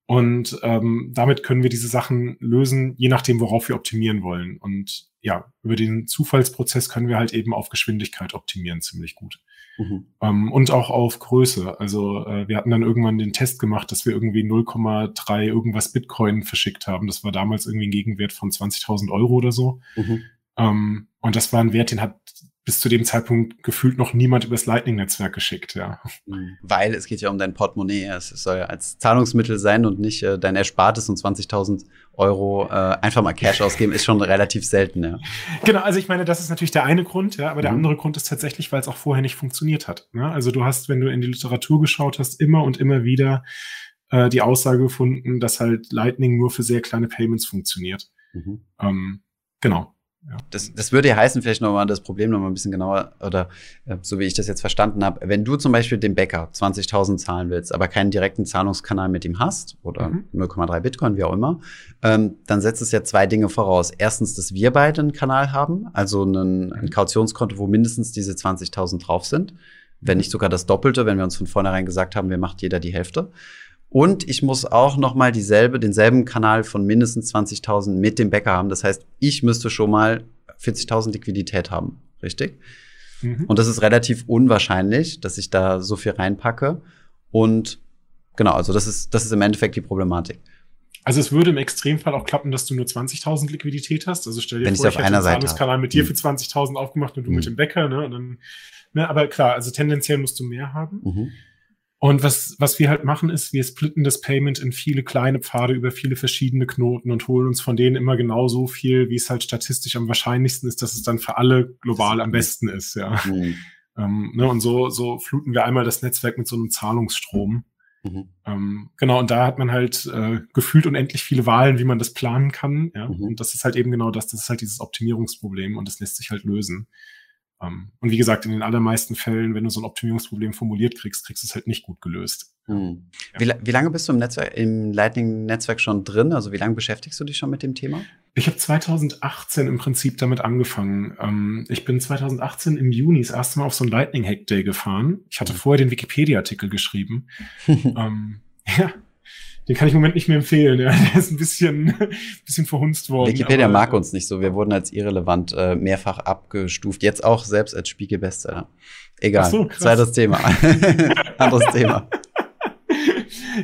Speaker 2: Und ähm, damit können wir diese Sachen lösen, je nachdem, worauf wir optimieren wollen. Und ja, über den Zufallsprozess können wir halt eben auf Geschwindigkeit optimieren, ziemlich gut. Mhm. Ähm, und auch auf Größe. Also äh, wir hatten dann irgendwann den Test gemacht, dass wir irgendwie 0,3 irgendwas Bitcoin verschickt haben. Das war damals irgendwie ein Gegenwert von 20.000 Euro oder so. Mhm. Ähm, und das war ein Wert, den hat bis zu dem Zeitpunkt gefühlt noch niemand übers Lightning-Netzwerk geschickt, ja.
Speaker 1: Mhm. Weil es geht ja um dein Portemonnaie. Es soll ja als Zahlungsmittel sein und nicht äh, dein Erspartes und 20.000 Euro äh, einfach mal Cash ausgeben, ist schon relativ selten, ja.
Speaker 2: Genau, also ich meine, das ist natürlich der eine Grund, ja, aber der mhm. andere Grund ist tatsächlich, weil es auch vorher nicht funktioniert hat. Ne? Also du hast, wenn du in die Literatur geschaut hast, immer und immer wieder äh, die Aussage gefunden, dass halt Lightning nur für sehr kleine Payments funktioniert. Mhm. Ähm, genau.
Speaker 1: Ja. Das, das würde ja heißen, vielleicht nochmal das Problem nochmal ein bisschen genauer, oder äh, so wie ich das jetzt verstanden habe, wenn du zum Beispiel dem Bäcker 20.000 zahlen willst, aber keinen direkten Zahlungskanal mit ihm hast, oder mhm. 0,3 Bitcoin, wie auch immer, ähm, dann setzt es ja zwei Dinge voraus. Erstens, dass wir beide einen Kanal haben, also einen, ein Kautionskonto, wo mindestens diese 20.000 drauf sind, wenn nicht sogar das Doppelte, wenn wir uns von vornherein gesagt haben, wir macht jeder die Hälfte. Und ich muss auch noch mal dieselbe, denselben Kanal von mindestens 20.000 mit dem Bäcker haben. Das heißt, ich müsste schon mal 40.000 Liquidität haben, richtig? Mhm. Und das ist relativ unwahrscheinlich, dass ich da so viel reinpacke. Und genau, also das ist, das ist im Endeffekt die Problematik.
Speaker 2: Also es würde im Extremfall auch klappen, dass du nur 20.000 Liquidität hast. Also stell dir
Speaker 1: Wenn
Speaker 2: vor,
Speaker 1: ich, ich hätte einen
Speaker 2: Zahlungskanal mit dir mhm. für 20.000 aufgemacht und du mhm. mit dem Bäcker, ne? Dann, ne? Aber klar, also tendenziell musst du mehr haben. Mhm. Und was, was wir halt machen, ist, wir splitten das Payment in viele kleine Pfade über viele verschiedene Knoten und holen uns von denen immer genau so viel, wie es halt statistisch am wahrscheinlichsten ist, dass es dann für alle global am besten ist, ja. Mhm. Ähm, ne, und so, so fluten wir einmal das Netzwerk mit so einem Zahlungsstrom. Mhm. Ähm, genau, und da hat man halt äh, gefühlt unendlich viele Wahlen, wie man das planen kann. Ja? Mhm. Und das ist halt eben genau das, das ist halt dieses Optimierungsproblem und das lässt sich halt lösen. Ähm, und wie gesagt, in den allermeisten Fällen, wenn du so ein Optimierungsproblem formuliert kriegst, kriegst du es halt nicht gut gelöst. Hm.
Speaker 1: Ja. Wie, wie, lange bist du im Netzwerk, im Lightning-Netzwerk schon drin? Also wie lange beschäftigst du dich schon mit dem Thema?
Speaker 2: Ich habe 2018 im Prinzip damit angefangen. Ähm, ich bin 2018 im Juni das erste Mal auf so einen Lightning Hack Day gefahren. Ich hatte hm. vorher den Wikipedia-Artikel geschrieben. ähm, ja, den kann ich im Moment nicht mehr empfehlen. Ja. Der ist ein bisschen, bisschen verhunzt worden.
Speaker 1: Wikipedia aber, mag uns nicht so. Wir wurden als irrelevant äh, mehrfach abgestuft. Jetzt auch selbst als Spiegelbestseller. Egal. so, Zweites Thema. Anderes Thema.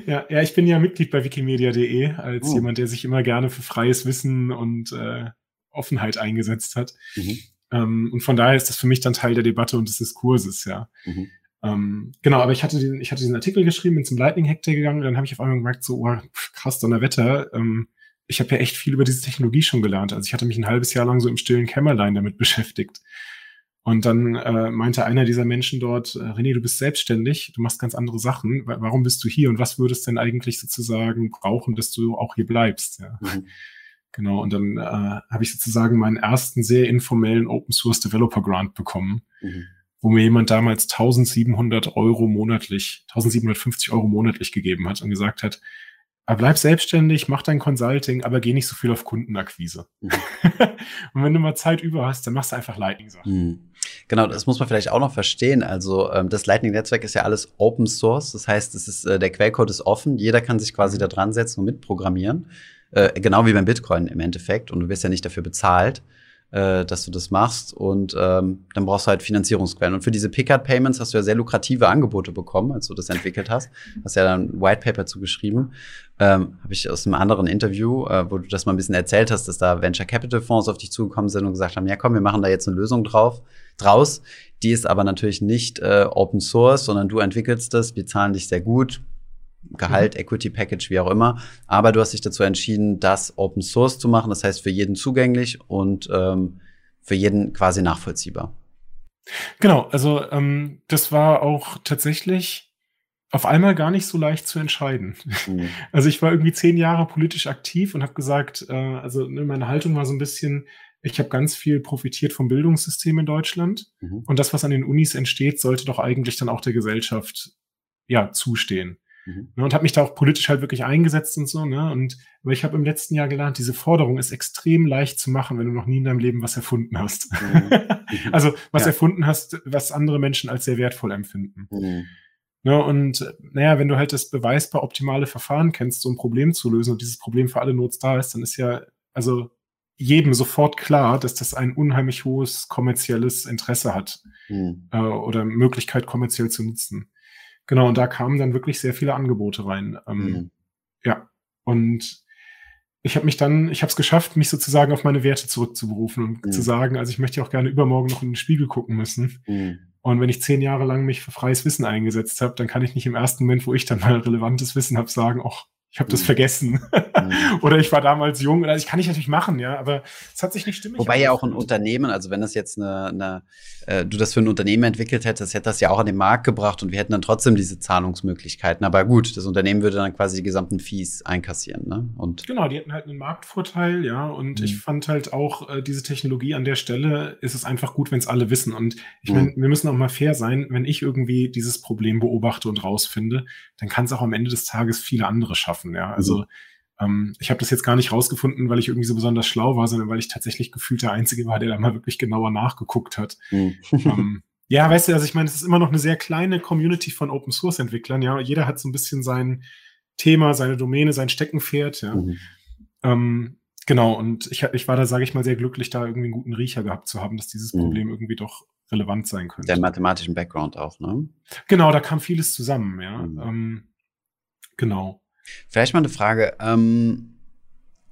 Speaker 2: Ja, ja, ich bin ja Mitglied bei wikimedia.de als oh. jemand, der sich immer gerne für freies Wissen und äh, Offenheit eingesetzt hat. Mhm. Ähm, und von daher ist das für mich dann Teil der Debatte und des Diskurses, ja. Mhm. Ähm, genau, aber ich hatte, den, ich hatte diesen Artikel geschrieben, bin zum Lightning Hack Day gegangen, dann habe ich auf einmal gemerkt, so, oh, krass, Donnerwetter, ähm, ich habe ja echt viel über diese Technologie schon gelernt. Also ich hatte mich ein halbes Jahr lang so im stillen Kämmerlein damit beschäftigt. Und dann äh, meinte einer dieser Menschen dort, äh, René, du bist selbstständig, du machst ganz andere Sachen. Warum bist du hier und was würdest denn eigentlich sozusagen brauchen, dass du auch hier bleibst? Ja. Mhm. Genau, und dann äh, habe ich sozusagen meinen ersten sehr informellen Open Source Developer Grant bekommen. Mhm wo mir jemand damals 1700 Euro monatlich, 1750 Euro monatlich gegeben hat und gesagt hat, aber bleib selbstständig, mach dein Consulting, aber geh nicht so viel auf Kundenakquise. Mhm. und wenn du mal Zeit über hast, dann machst du einfach Lightning-Sachen. Mhm.
Speaker 1: Genau, das muss man vielleicht auch noch verstehen. Also ähm, das Lightning-Netzwerk ist ja alles Open Source. Das heißt, es ist, äh, der Quellcode ist offen. Jeder kann sich quasi da dran setzen und mitprogrammieren. Äh, genau wie beim Bitcoin im Endeffekt. Und du wirst ja nicht dafür bezahlt äh, dass du das machst. Und ähm, dann brauchst du halt Finanzierungsquellen. Und für diese Pickard-Payments hast du ja sehr lukrative Angebote bekommen, als du das entwickelt hast. Hast ja dann White Paper zugeschrieben. Ähm, Habe ich aus einem anderen Interview, äh, wo du das mal ein bisschen erzählt hast, dass da Venture Capital Fonds auf dich zugekommen sind und gesagt haben, ja komm, wir machen da jetzt eine Lösung drauf, draus. Die ist aber natürlich nicht äh, Open Source, sondern du entwickelst das, wir zahlen dich sehr gut, Gehalt, mhm. Equity Package, wie auch immer. Aber du hast dich dazu entschieden, das Open Source zu machen. Das heißt, für jeden zugänglich und ähm, für jeden quasi nachvollziehbar.
Speaker 2: Genau, also ähm, das war auch tatsächlich auf einmal gar nicht so leicht zu entscheiden. Mhm. Also ich war irgendwie zehn Jahre politisch aktiv und habe gesagt, äh, also ne, meine Haltung war so ein bisschen, ich habe ganz viel profitiert vom Bildungssystem in Deutschland mhm. und das, was an den Unis entsteht, sollte doch eigentlich dann auch der Gesellschaft ja zustehen. Mhm. Ne, und habe mich da auch politisch halt wirklich eingesetzt und so. Ne? Und aber ich habe im letzten Jahr gelernt, diese Forderung ist extrem leicht zu machen, wenn du noch nie in deinem Leben was erfunden hast. Mhm. also was ja. erfunden hast, was andere Menschen als sehr wertvoll empfinden. Mhm. Ne, und naja, wenn du halt das beweisbar optimale Verfahren kennst, so ein Problem zu lösen und dieses Problem für alle Nots da ist, dann ist ja also jedem sofort klar, dass das ein unheimlich hohes kommerzielles Interesse hat mhm. äh, oder Möglichkeit kommerziell zu nutzen. Genau, und da kamen dann wirklich sehr viele Angebote rein. Ähm, mhm. Ja, und ich habe mich dann, ich habe es geschafft, mich sozusagen auf meine Werte zurückzuberufen und mhm. zu sagen, also ich möchte auch gerne übermorgen noch in den Spiegel gucken müssen. Mhm. Und wenn ich zehn Jahre lang mich für freies Wissen eingesetzt habe, dann kann ich nicht im ersten Moment, wo ich dann mal relevantes Wissen habe, sagen, ach, ich habe das mhm. vergessen. Mhm. oder ich war damals jung. Oder ich kann ich natürlich machen, ja, aber es hat sich nicht stimmig.
Speaker 1: Wobei ja auch ein Unternehmen, also wenn das jetzt eine, eine äh, du das für ein Unternehmen entwickelt hättest, hätte das ja auch an den Markt gebracht und wir hätten dann trotzdem diese Zahlungsmöglichkeiten. Aber gut, das Unternehmen würde dann quasi die gesamten Fees einkassieren, ne?
Speaker 2: Und genau, die hätten halt einen Marktvorteil, ja. Und mhm. ich fand halt auch äh, diese Technologie an der Stelle ist es einfach gut, wenn es alle wissen. Und ich meine, mhm. wir müssen auch mal fair sein, wenn ich irgendwie dieses Problem beobachte und rausfinde, dann kann es auch am Ende des Tages viele andere schaffen schaffen. Ja, also mhm. ähm, ich habe das jetzt gar nicht rausgefunden, weil ich irgendwie so besonders schlau war, sondern weil ich tatsächlich gefühlt der Einzige war, der da mal wirklich genauer nachgeguckt hat. Mhm. Ähm, ja, weißt du, also ich meine, es ist immer noch eine sehr kleine Community von Open Source Entwicklern. Ja, jeder hat so ein bisschen sein Thema, seine Domäne, sein Steckenpferd. Ja. Mhm. Ähm, genau, und ich, ich war da, sage ich mal, sehr glücklich, da irgendwie einen guten Riecher gehabt zu haben, dass dieses mhm. Problem irgendwie doch relevant sein könnte.
Speaker 1: Der mathematischen Background auch, ne?
Speaker 2: Genau, da kam vieles zusammen, ja. Mhm. Ähm, genau.
Speaker 1: Vielleicht mal eine Frage. Ähm,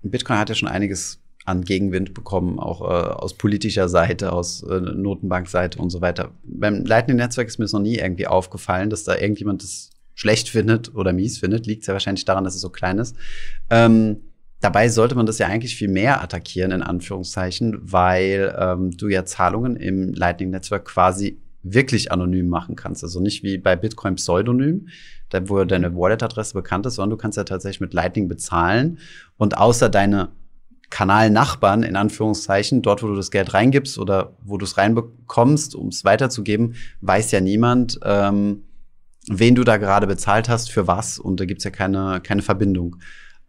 Speaker 1: Bitcoin hat ja schon einiges an Gegenwind bekommen, auch äh, aus politischer Seite, aus äh, Notenbankseite und so weiter. Beim Lightning-Netzwerk ist mir es noch nie irgendwie aufgefallen, dass da irgendjemand das schlecht findet oder mies findet. Liegt ja wahrscheinlich daran, dass es so klein ist. Ähm, dabei sollte man das ja eigentlich viel mehr attackieren, in Anführungszeichen, weil ähm, du ja Zahlungen im Lightning-Netzwerk quasi wirklich anonym machen kannst. Also nicht wie bei Bitcoin pseudonym, da wo deine Wallet-Adresse bekannt ist, sondern du kannst ja tatsächlich mit Lightning bezahlen und außer deine Kanalnachbarn, in Anführungszeichen, dort, wo du das Geld reingibst oder wo du es reinbekommst, um es weiterzugeben, weiß ja niemand, ähm, wen du da gerade bezahlt hast, für was. Und da gibt's ja keine, keine Verbindung.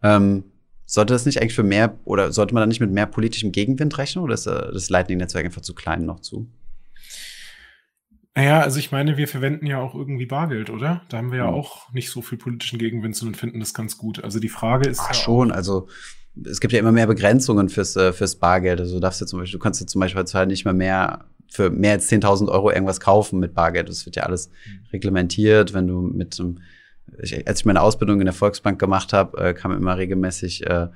Speaker 1: Ähm, sollte das nicht eigentlich für mehr oder sollte man da nicht mit mehr politischem Gegenwind rechnen oder ist äh, das Lightning-Netzwerk einfach zu klein noch zu?
Speaker 2: Naja, also ich meine, wir verwenden ja auch irgendwie Bargeld, oder? Da haben wir ja mhm. auch nicht so viel politischen Gegenwind, sondern finden das ganz gut. Also die Frage ist.
Speaker 1: Ach, ja schon, also es gibt ja immer mehr Begrenzungen fürs, äh, fürs Bargeld. Also du darfst ja zum Beispiel, du kannst ja zum Beispiel heutzutage nicht mehr mehr für mehr als 10.000 Euro irgendwas kaufen mit Bargeld. Das wird ja alles mhm. reglementiert. Wenn du mit einem, ich, als ich meine Ausbildung in der Volksbank gemacht habe, äh, kam immer regelmäßig äh,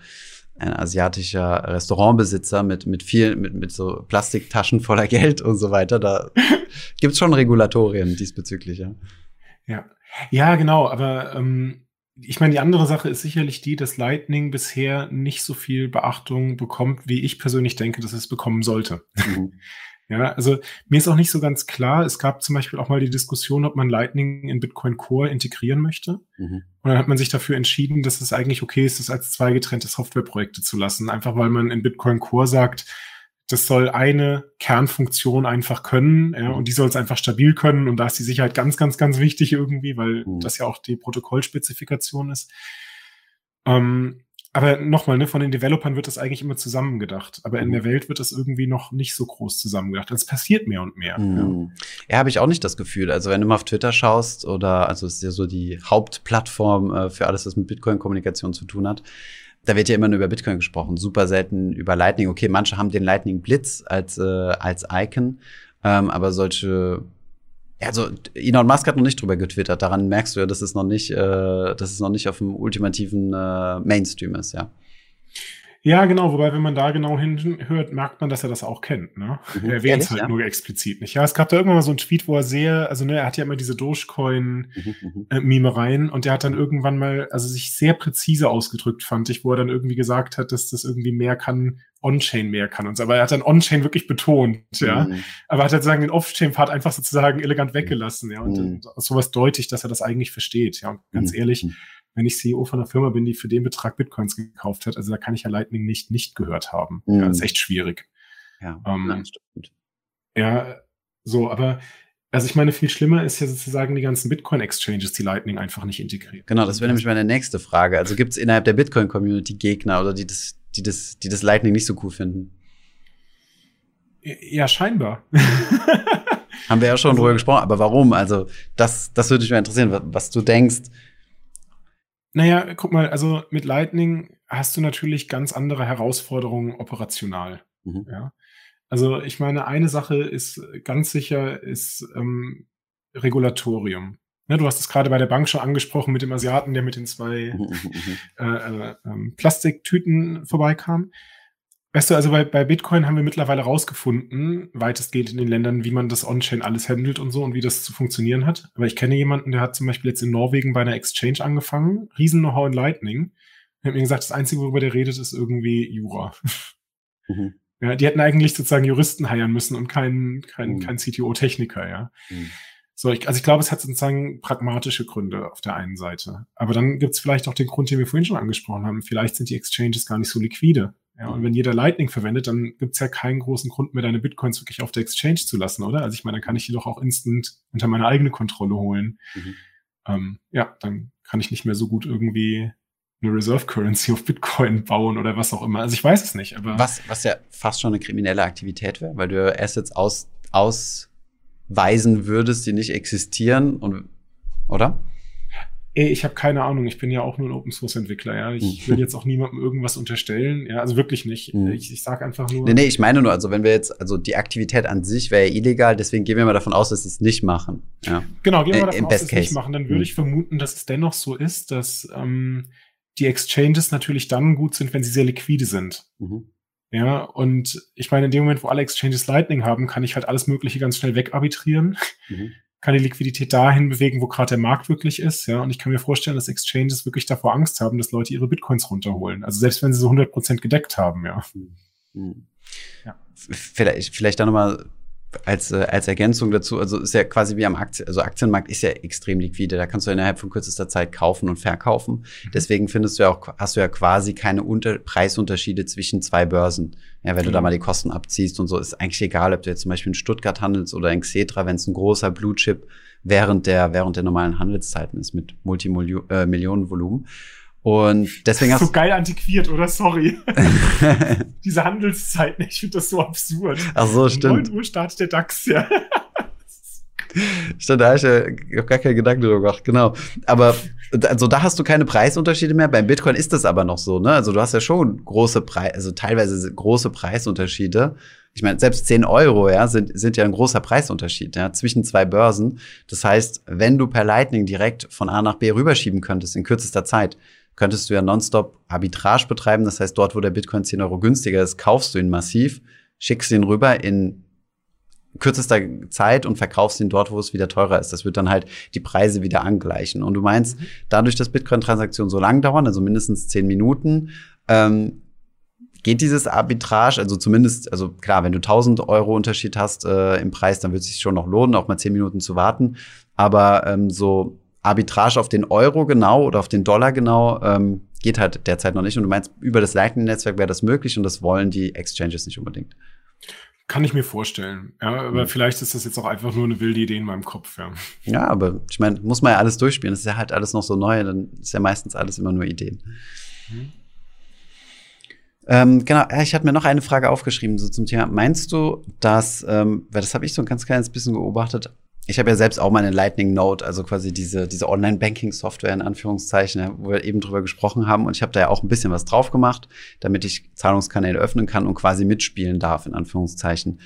Speaker 1: ein asiatischer Restaurantbesitzer mit, mit viel, mit, mit so Plastiktaschen voller Geld und so weiter. Da gibt's schon Regulatorien diesbezüglich, ja.
Speaker 2: Ja, ja genau, aber ähm, ich meine, die andere Sache ist sicherlich die, dass Lightning bisher nicht so viel Beachtung bekommt, wie ich persönlich denke, dass es bekommen sollte. Mhm. Ja, also mir ist auch nicht so ganz klar. Es gab zum Beispiel auch mal die Diskussion, ob man Lightning in Bitcoin Core integrieren möchte. Mhm. Und dann hat man sich dafür entschieden, dass es eigentlich okay ist, das als zwei getrennte Softwareprojekte zu lassen. Einfach weil man in Bitcoin Core sagt, das soll eine Kernfunktion einfach können, ja, und die soll es einfach stabil können. Und da ist die Sicherheit ganz, ganz, ganz wichtig irgendwie, weil mhm. das ja auch die Protokollspezifikation ist. Ähm, aber nochmal, ne, von den Developern wird das eigentlich immer zusammengedacht. Aber in mhm. der Welt wird das irgendwie noch nicht so groß zusammengedacht. Es passiert mehr und mehr.
Speaker 1: Mhm. Ja, ja habe ich auch nicht das Gefühl. Also wenn du mal auf Twitter schaust oder also es ist ja so die Hauptplattform äh, für alles, was mit Bitcoin-Kommunikation zu tun hat. Da wird ja immer nur über Bitcoin gesprochen, super selten über Lightning. Okay, manche haben den Lightning Blitz als, äh, als Icon, ähm, aber solche also Elon Musk hat noch nicht drüber getwittert. Daran merkst du ja, dass es noch nicht, äh, dass es noch nicht auf dem ultimativen äh, Mainstream ist, ja.
Speaker 2: Ja, genau, wobei, wenn man da genau hinhört, merkt man, dass er das auch kennt. Ne? Mhm. Er erwähnt es halt ja? nur explizit nicht. Ja, es gab da irgendwann mal so einen Tweet, wo er sehr, also ne, er hat ja immer diese Dogecoin-Meme-Reien mhm, mhm. äh, und der hat dann irgendwann mal, also sich sehr präzise ausgedrückt, fand ich, wo er dann irgendwie gesagt hat, dass das irgendwie mehr kann, On-Chain mehr kann und so. Aber er hat dann On-Chain wirklich betont, ja. Mhm. Aber hat halt sozusagen den Off-Chain-Part einfach sozusagen elegant weggelassen, ja. Und mhm. sowas deutlich, dass er das eigentlich versteht, ja. Und ganz mhm. ehrlich, wenn ich CEO von einer Firma bin, die für den Betrag Bitcoins gekauft hat, also da kann ich ja Lightning nicht nicht gehört haben. Mhm. Ja, das ist echt schwierig.
Speaker 1: Ja, ähm.
Speaker 2: Ja, so, aber also ich meine, viel schlimmer ist ja sozusagen die ganzen Bitcoin-Exchanges, die Lightning einfach nicht integrieren.
Speaker 1: Genau, das wäre nämlich meine nächste Frage. Also gibt es innerhalb der Bitcoin-Community Gegner oder die das, die das, die das Lightning nicht so cool finden?
Speaker 2: Ja, scheinbar.
Speaker 1: Haben wir ja schon also, drüber gesprochen, aber warum? Also, das, das würde mich mal interessieren, was du denkst,
Speaker 2: naja, guck mal, also mit Lightning hast du natürlich ganz andere Herausforderungen operational. Mhm. Ja. Also ich meine, eine Sache ist ganz sicher, ist ähm, Regulatorium. Ne, du hast es gerade bei der Bank schon angesprochen mit dem Asiaten, der mit den zwei mhm, mhm, mhm. äh, äh, ähm, Plastiktüten vorbeikam. Weißt du, also bei, bei Bitcoin haben wir mittlerweile rausgefunden, weitestgehend in den Ländern, wie man das On-Chain alles handelt und so und wie das zu funktionieren hat. Aber ich kenne jemanden, der hat zum Beispiel jetzt in Norwegen bei einer Exchange angefangen, riesen Know-how in Lightning. Er hat mir gesagt, das Einzige, worüber der redet, ist irgendwie Jura. Mhm. Ja, die hätten eigentlich sozusagen Juristen heiern müssen und keinen kein, mhm. kein CTO-Techniker, ja. Mhm. So, ich, also ich glaube, es hat sozusagen pragmatische Gründe auf der einen Seite. Aber dann gibt es vielleicht auch den Grund, den wir vorhin schon angesprochen haben. Vielleicht sind die Exchanges gar nicht so liquide. Ja, und wenn jeder Lightning verwendet, dann gibt's ja keinen großen Grund mehr, deine Bitcoins wirklich auf der Exchange zu lassen, oder? Also ich meine, dann kann ich die doch auch instant unter meine eigene Kontrolle holen. Mhm. Ähm, ja, dann kann ich nicht mehr so gut irgendwie eine Reserve Currency auf Bitcoin bauen oder was auch immer. Also ich weiß es nicht, aber.
Speaker 1: Was, was ja fast schon eine kriminelle Aktivität wäre, weil du Assets aus, ausweisen würdest, die nicht existieren und, oder?
Speaker 2: Ey, ich habe keine Ahnung, ich bin ja auch nur ein Open Source Entwickler, ja. Ich will jetzt auch niemandem irgendwas unterstellen, ja, also wirklich nicht. Mhm. Ich, ich sage einfach nur.
Speaker 1: Nee, nee, ich meine nur, also wenn wir jetzt, also die Aktivität an sich wäre ja illegal, deswegen gehen wir mal davon aus, dass sie es nicht machen. Ja.
Speaker 2: Genau, gehen wir mal davon Im aus, dass sie es nicht machen. Dann würde mhm. ich vermuten, dass es dennoch so ist, dass ähm, die Exchanges natürlich dann gut sind, wenn sie sehr liquide sind. Mhm. Ja, und ich meine, in dem Moment, wo alle Exchanges Lightning haben, kann ich halt alles Mögliche ganz schnell wegarbitrieren. Mhm kann die Liquidität dahin bewegen, wo gerade der Markt wirklich ist. Ja, und ich kann mir vorstellen, dass Exchanges wirklich davor Angst haben, dass Leute ihre Bitcoins runterholen. Also selbst wenn sie so 100 Prozent gedeckt haben, ja.
Speaker 1: Hm. ja. Vielleicht, vielleicht da nochmal als, äh, als Ergänzung dazu, also ist ja quasi wie am Aktien, also Aktienmarkt ist ja extrem liquide. Da kannst du innerhalb von kürzester Zeit kaufen und verkaufen. Mhm. Deswegen findest du ja auch, hast du ja quasi keine Unter Preisunterschiede zwischen zwei Börsen. Ja, wenn mhm. du da mal die Kosten abziehst und so, ist eigentlich egal, ob du jetzt zum Beispiel in Stuttgart handelst oder in Xetra, wenn es ein großer Blue Chip während der, während der normalen Handelszeiten ist mit Multimillionenvolumen. Äh, und deswegen
Speaker 2: hast so geil antiquiert, oder? Sorry. Diese Handelszeiten, ich finde das so absurd.
Speaker 1: Ach so, stimmt.
Speaker 2: 9 Uhr startet der DAX, ja.
Speaker 1: Stimmt, da habe ich ja gar keinen Gedanken drüber gemacht, genau. Aber also da hast du keine Preisunterschiede mehr. Beim Bitcoin ist das aber noch so, ne? Also du hast ja schon große Preise, also teilweise große Preisunterschiede. Ich meine, selbst 10 Euro, ja, sind, sind ja ein großer Preisunterschied, ja, zwischen zwei Börsen. Das heißt, wenn du per Lightning direkt von A nach B rüberschieben könntest in kürzester Zeit, könntest du ja nonstop Arbitrage betreiben. Das heißt, dort, wo der Bitcoin 10 Euro günstiger ist, kaufst du ihn massiv, schickst ihn rüber in kürzester Zeit und verkaufst ihn dort, wo es wieder teurer ist. Das wird dann halt die Preise wieder angleichen. Und du meinst, mhm. dadurch, dass Bitcoin-Transaktionen so lang dauern, also mindestens 10 Minuten, ähm, geht dieses Arbitrage, also zumindest, also klar, wenn du 1000 Euro Unterschied hast äh, im Preis, dann wird es sich schon noch lohnen, auch mal 10 Minuten zu warten. Aber ähm, so Arbitrage auf den Euro genau oder auf den Dollar genau ähm, geht halt derzeit noch nicht. Und du meinst, über das Lightning-Netzwerk wäre das möglich und das wollen die Exchanges nicht unbedingt.
Speaker 2: Kann ich mir vorstellen. Ja, aber mhm. vielleicht ist das jetzt auch einfach nur eine wilde Idee in meinem Kopf. Ja,
Speaker 1: ja aber ich meine, muss man ja alles durchspielen. Das ist ja halt alles noch so neu, dann ist ja meistens alles immer nur Ideen. Mhm. Ähm, genau, ich hatte mir noch eine Frage aufgeschrieben so zum Thema. Meinst du, dass, ähm, weil das habe ich so ein ganz kleines bisschen beobachtet, ich habe ja selbst auch meine Lightning Note, also quasi diese, diese Online-Banking-Software in Anführungszeichen, wo wir eben drüber gesprochen haben. Und ich habe da ja auch ein bisschen was drauf gemacht, damit ich Zahlungskanäle öffnen kann und quasi mitspielen darf, in Anführungszeichen.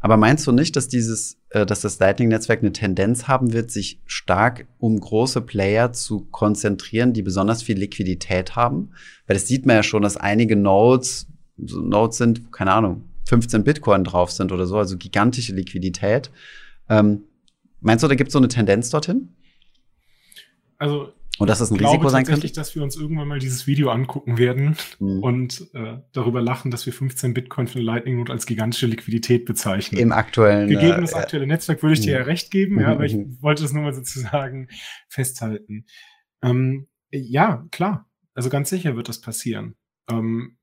Speaker 1: Aber meinst du nicht, dass dieses, äh, dass das Lightning-Netzwerk eine Tendenz haben wird, sich stark um große Player zu konzentrieren, die besonders viel Liquidität haben? Weil das sieht man ja schon, dass einige Nodes, so Nodes sind, keine Ahnung, 15 Bitcoin drauf sind oder so, also gigantische Liquidität. Ähm, Meinst du, da gibt es so eine Tendenz dorthin?
Speaker 2: Also
Speaker 1: und dass das ein ich Risiko sein könnte?
Speaker 2: dass wir uns irgendwann mal dieses Video angucken werden mhm. und äh, darüber lachen, dass wir 15 Bitcoin für eine Lightning Note als gigantische Liquidität bezeichnen.
Speaker 1: Im aktuellen.
Speaker 2: Gegeben das äh, aktuelle Netzwerk würde ich dir ja mhm. recht geben, ja, aber ich mhm. wollte das nur mal sozusagen festhalten. Ähm, ja, klar. Also ganz sicher wird das passieren. Ähm,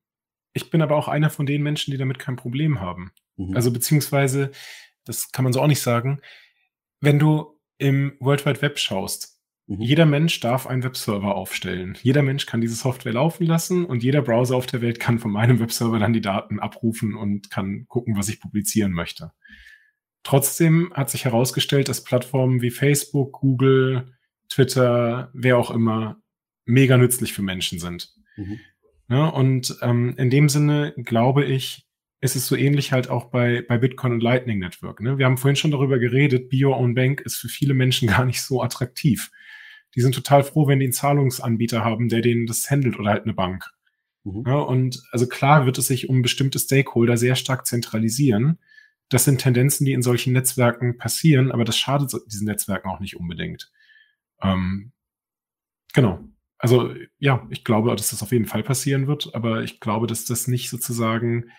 Speaker 2: ich bin aber auch einer von den Menschen, die damit kein Problem haben. Mhm. Also beziehungsweise, das kann man so auch nicht sagen, wenn du im World Wide Web schaust, mhm. jeder Mensch darf einen Webserver aufstellen. Jeder Mensch kann diese Software laufen lassen und jeder Browser auf der Welt kann von meinem Webserver dann die Daten abrufen und kann gucken, was ich publizieren möchte. Trotzdem hat sich herausgestellt, dass Plattformen wie Facebook, Google, Twitter, wer auch immer, mega nützlich für Menschen sind. Mhm. Ja, und ähm, in dem Sinne glaube ich, ist es so ähnlich halt auch bei, bei Bitcoin und Lightning Network. Ne? Wir haben vorhin schon darüber geredet, Be Your Own Bank ist für viele Menschen gar nicht so attraktiv. Die sind total froh, wenn die einen Zahlungsanbieter haben, der denen das handelt oder halt eine Bank. Mhm. Ja, und also klar wird es sich um bestimmte Stakeholder sehr stark zentralisieren. Das sind Tendenzen, die in solchen Netzwerken passieren, aber das schadet diesen Netzwerken auch nicht unbedingt. Ähm, genau. Also ja, ich glaube, dass das auf jeden Fall passieren wird, aber ich glaube, dass das nicht sozusagen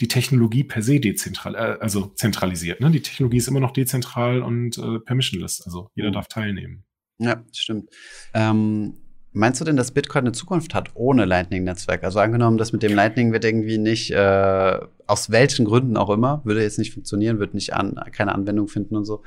Speaker 2: die Technologie per se dezentral, äh, also zentralisiert. Ne? Die Technologie ist immer noch dezentral und äh, permissionless, also jeder mhm. darf teilnehmen.
Speaker 1: Ja, stimmt. Ähm, meinst du denn, dass Bitcoin eine Zukunft hat ohne Lightning-Netzwerk? Also angenommen, dass mit dem Lightning wird irgendwie nicht, äh, aus welchen Gründen auch immer, würde jetzt nicht funktionieren, wird nicht an, keine Anwendung finden und so.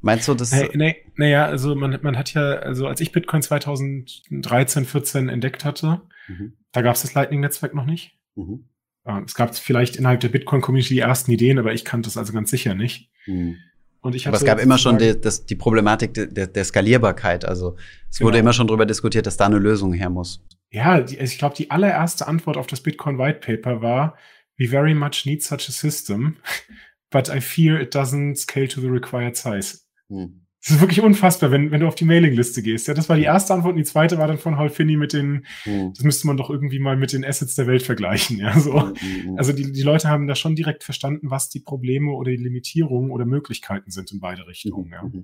Speaker 1: Meinst du das?
Speaker 2: Hey, nee, naja, also man, man hat ja, also als ich Bitcoin 2013, 14 entdeckt hatte, mhm. da gab es das Lightning-Netzwerk noch nicht. Mhm. Es gab vielleicht innerhalb der Bitcoin-Community die ersten Ideen, aber ich kannte es also ganz sicher nicht. Mhm.
Speaker 1: Und ich aber es gab immer schon die, das, die Problematik der, der, Skalierbarkeit. Also es genau. wurde immer schon darüber diskutiert, dass da eine Lösung her muss.
Speaker 2: Ja, die, ich glaube, die allererste Antwort auf das Bitcoin White Paper war, we very much need such a system, but I fear it doesn't scale to the required size. Hm. Das ist wirklich unfassbar, wenn, wenn du auf die Mailingliste gehst. Ja, das war die erste Antwort und die zweite war dann von Hal Finney mit den, mhm. das müsste man doch irgendwie mal mit den Assets der Welt vergleichen. Ja, so. Mhm. Also die, die Leute haben da schon direkt verstanden, was die Probleme oder die Limitierungen oder Möglichkeiten sind in beide Richtungen. Mhm. Ja.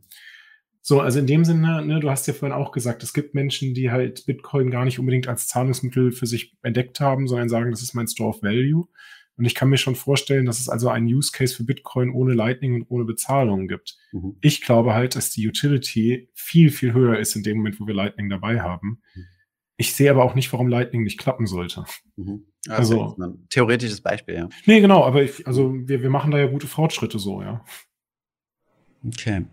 Speaker 2: So, also in dem Sinne, ne, du hast ja vorhin auch gesagt, es gibt Menschen, die halt Bitcoin gar nicht unbedingt als Zahlungsmittel für sich entdeckt haben, sondern sagen, das ist mein Store of Value. Und ich kann mir schon vorstellen, dass es also einen Use Case für Bitcoin ohne Lightning und ohne Bezahlung gibt. Mhm. Ich glaube halt, dass die Utility viel, viel höher ist in dem Moment, wo wir Lightning dabei haben. Mhm. Ich sehe aber auch nicht, warum Lightning nicht klappen sollte.
Speaker 1: Mhm. Also, also ein theoretisches Beispiel, ja.
Speaker 2: Nee, genau, aber ich, also wir, wir machen da ja gute Fortschritte so, ja.
Speaker 1: Okay.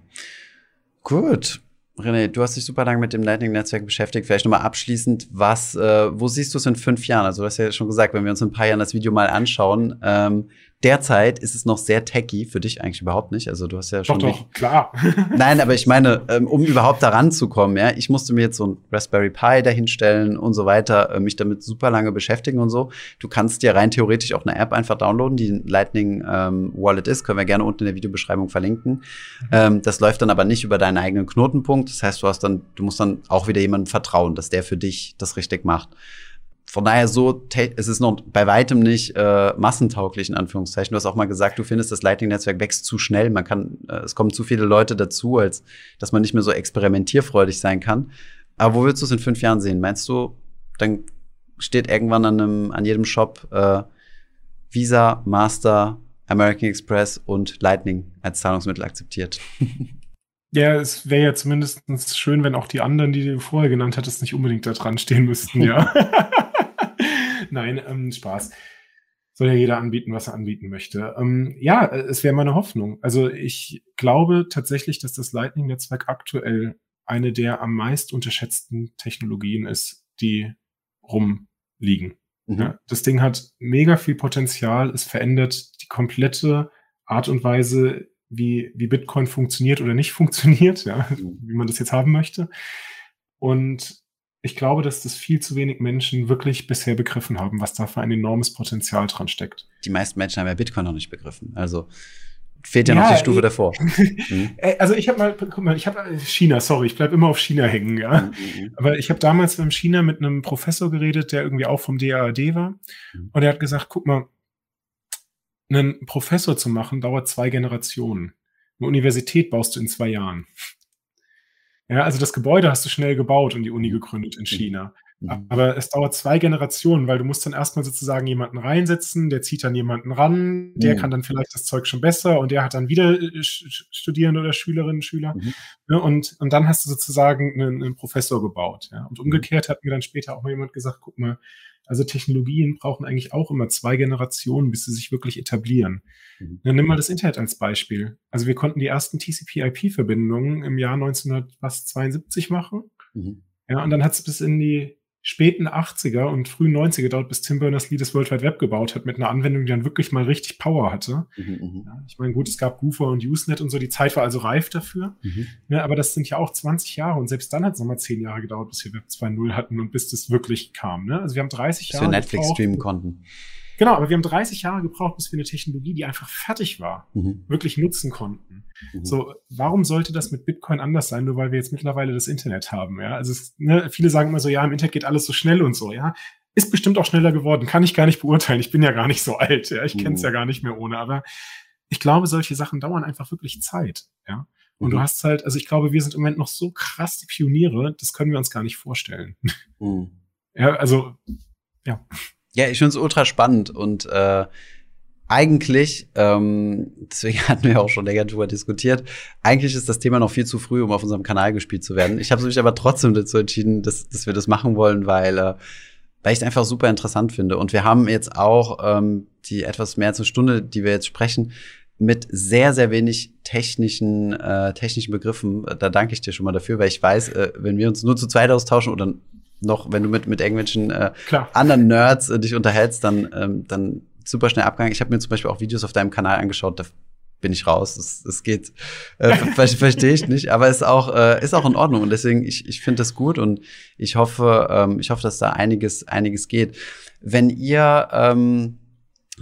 Speaker 1: Gut. René, du hast dich super lange mit dem Lightning-Netzwerk beschäftigt. Vielleicht nochmal abschließend, was, äh, wo siehst du es in fünf Jahren? Also du hast ja schon gesagt, wenn wir uns in ein paar Jahren das Video mal anschauen, ähm, derzeit ist es noch sehr techy, für dich eigentlich überhaupt nicht. Also du hast ja schon.
Speaker 2: Doch, doch, klar.
Speaker 1: Nein, aber ich meine, ähm, um überhaupt daran zu kommen, ja, ich musste mir jetzt so ein Raspberry Pi dahinstellen und so weiter, äh, mich damit super lange beschäftigen und so. Du kannst dir rein theoretisch auch eine App einfach downloaden, die ein Lightning ähm, Wallet ist, können wir gerne unten in der Videobeschreibung verlinken. Mhm. Ähm, das läuft dann aber nicht über deinen eigenen Knotenpunkt. Das heißt, du hast dann, du musst dann auch wieder jemandem vertrauen, dass der für dich das richtig macht von daher so, es ist noch bei weitem nicht äh, massentauglich, in Anführungszeichen. Du hast auch mal gesagt, du findest, das Lightning-Netzwerk wächst zu schnell. Man kann, äh, es kommen zu viele Leute dazu, als dass man nicht mehr so experimentierfreudig sein kann. Aber wo willst du es in fünf Jahren sehen? Meinst du, dann steht irgendwann an, einem, an jedem Shop äh, Visa, Master, American Express und Lightning als Zahlungsmittel akzeptiert?
Speaker 2: Ja, es wäre ja zumindest schön, wenn auch die anderen, die du vorher genannt hattest, nicht unbedingt da dran stehen müssten, ja. Nein, ähm, Spaß. Soll ja jeder anbieten, was er anbieten möchte. Ähm, ja, es wäre meine Hoffnung. Also ich glaube tatsächlich, dass das Lightning-Netzwerk aktuell eine der am meist unterschätzten Technologien ist, die rumliegen. Mhm. Ja, das Ding hat mega viel Potenzial. Es verändert die komplette Art und Weise, wie, wie Bitcoin funktioniert oder nicht funktioniert, ja, mhm. wie man das jetzt haben möchte. Und ich glaube, dass das viel zu wenig Menschen wirklich bisher begriffen haben, was da für ein enormes Potenzial dran steckt.
Speaker 1: Die meisten Menschen haben ja Bitcoin noch nicht begriffen. Also fehlt ja, ja noch die Stufe ich, davor.
Speaker 2: mhm. Also ich habe mal, guck mal, ich habe äh, China, sorry, ich bleib immer auf China hängen, ja. Mhm. mhm. Aber ich habe damals beim China mit einem Professor geredet, der irgendwie auch vom DAAD war. Mhm. Und er hat gesagt, guck mal, einen Professor zu machen, dauert zwei Generationen. Eine Universität baust du in zwei Jahren. Ja, also das Gebäude hast du schnell gebaut und die Uni gegründet in mhm. China. Mhm. Aber es dauert zwei Generationen, weil du musst dann erstmal sozusagen jemanden reinsetzen, der zieht dann jemanden ran, der mhm. kann dann vielleicht das Zeug schon besser und der hat dann wieder äh, Studierende oder Schülerinnen, Schüler. Mhm. Ja, und, und dann hast du sozusagen einen, einen Professor gebaut. Ja. Und mhm. umgekehrt hat mir dann später auch mal jemand gesagt, guck mal, also Technologien brauchen eigentlich auch immer zwei Generationen, bis sie sich wirklich etablieren. Mhm. Dann nimm mal das Internet als Beispiel. Also wir konnten die ersten TCP-IP-Verbindungen im Jahr 1972 machen. Mhm. Ja, und dann hat es bis in die späten 80er und frühen 90er dauert, bis Tim Berners-Lee das World Wide Web gebaut hat mit einer Anwendung, die dann wirklich mal richtig Power hatte. Mhm, mhm, ja, ich meine, gut, es gab Goofer und Usenet und so, die Zeit war also reif dafür. Mhm. Ja, aber das sind ja auch 20 Jahre und selbst dann hat es nochmal 10 Jahre gedauert, bis wir Web 2.0 hatten und bis das wirklich kam. Ne? Also wir haben 30 bis Jahre.
Speaker 1: Bis wir Netflix streamen konnten.
Speaker 2: Genau, aber wir haben 30 Jahre gebraucht, bis wir eine Technologie, die einfach fertig war, mhm. wirklich nutzen konnten. Mhm. So, warum sollte das mit Bitcoin anders sein, nur weil wir jetzt mittlerweile das Internet haben? Ja, also es, ne, viele sagen immer so, ja, im Internet geht alles so schnell und so. Ja, ist bestimmt auch schneller geworden, kann ich gar nicht beurteilen. Ich bin ja gar nicht so alt. Ja, ich mhm. kenne es ja gar nicht mehr ohne. Aber ich glaube, solche Sachen dauern einfach wirklich Zeit. Ja. Und mhm. du hast halt, also ich glaube, wir sind im Moment noch so krass die Pioniere, das können wir uns gar nicht vorstellen. Mhm. Ja, also, ja.
Speaker 1: Ja, ich finde es ultra spannend und äh, eigentlich, ähm, deswegen hatten wir auch schon länger drüber diskutiert, eigentlich ist das Thema noch viel zu früh, um auf unserem Kanal gespielt zu werden. Ich habe mich aber trotzdem dazu entschieden, dass, dass wir das machen wollen, weil, äh, weil ich es einfach super interessant finde. Und wir haben jetzt auch ähm, die etwas mehr als eine Stunde, die wir jetzt sprechen, mit sehr, sehr wenig technischen, äh, technischen Begriffen. Da danke ich dir schon mal dafür, weil ich weiß, äh, wenn wir uns nur zu zweit austauschen oder noch, wenn du mit, mit irgendwelchen äh, anderen Nerds äh, dich unterhältst, dann, ähm, dann super schnell abgegangen. Ich habe mir zum Beispiel auch Videos auf deinem Kanal angeschaut, da bin ich raus. Das, das geht, äh, verstehe ich nicht, aber ist auch äh, ist auch in Ordnung und deswegen ich ich finde das gut und ich hoffe ähm, ich hoffe, dass da einiges einiges geht. Wenn ihr ähm,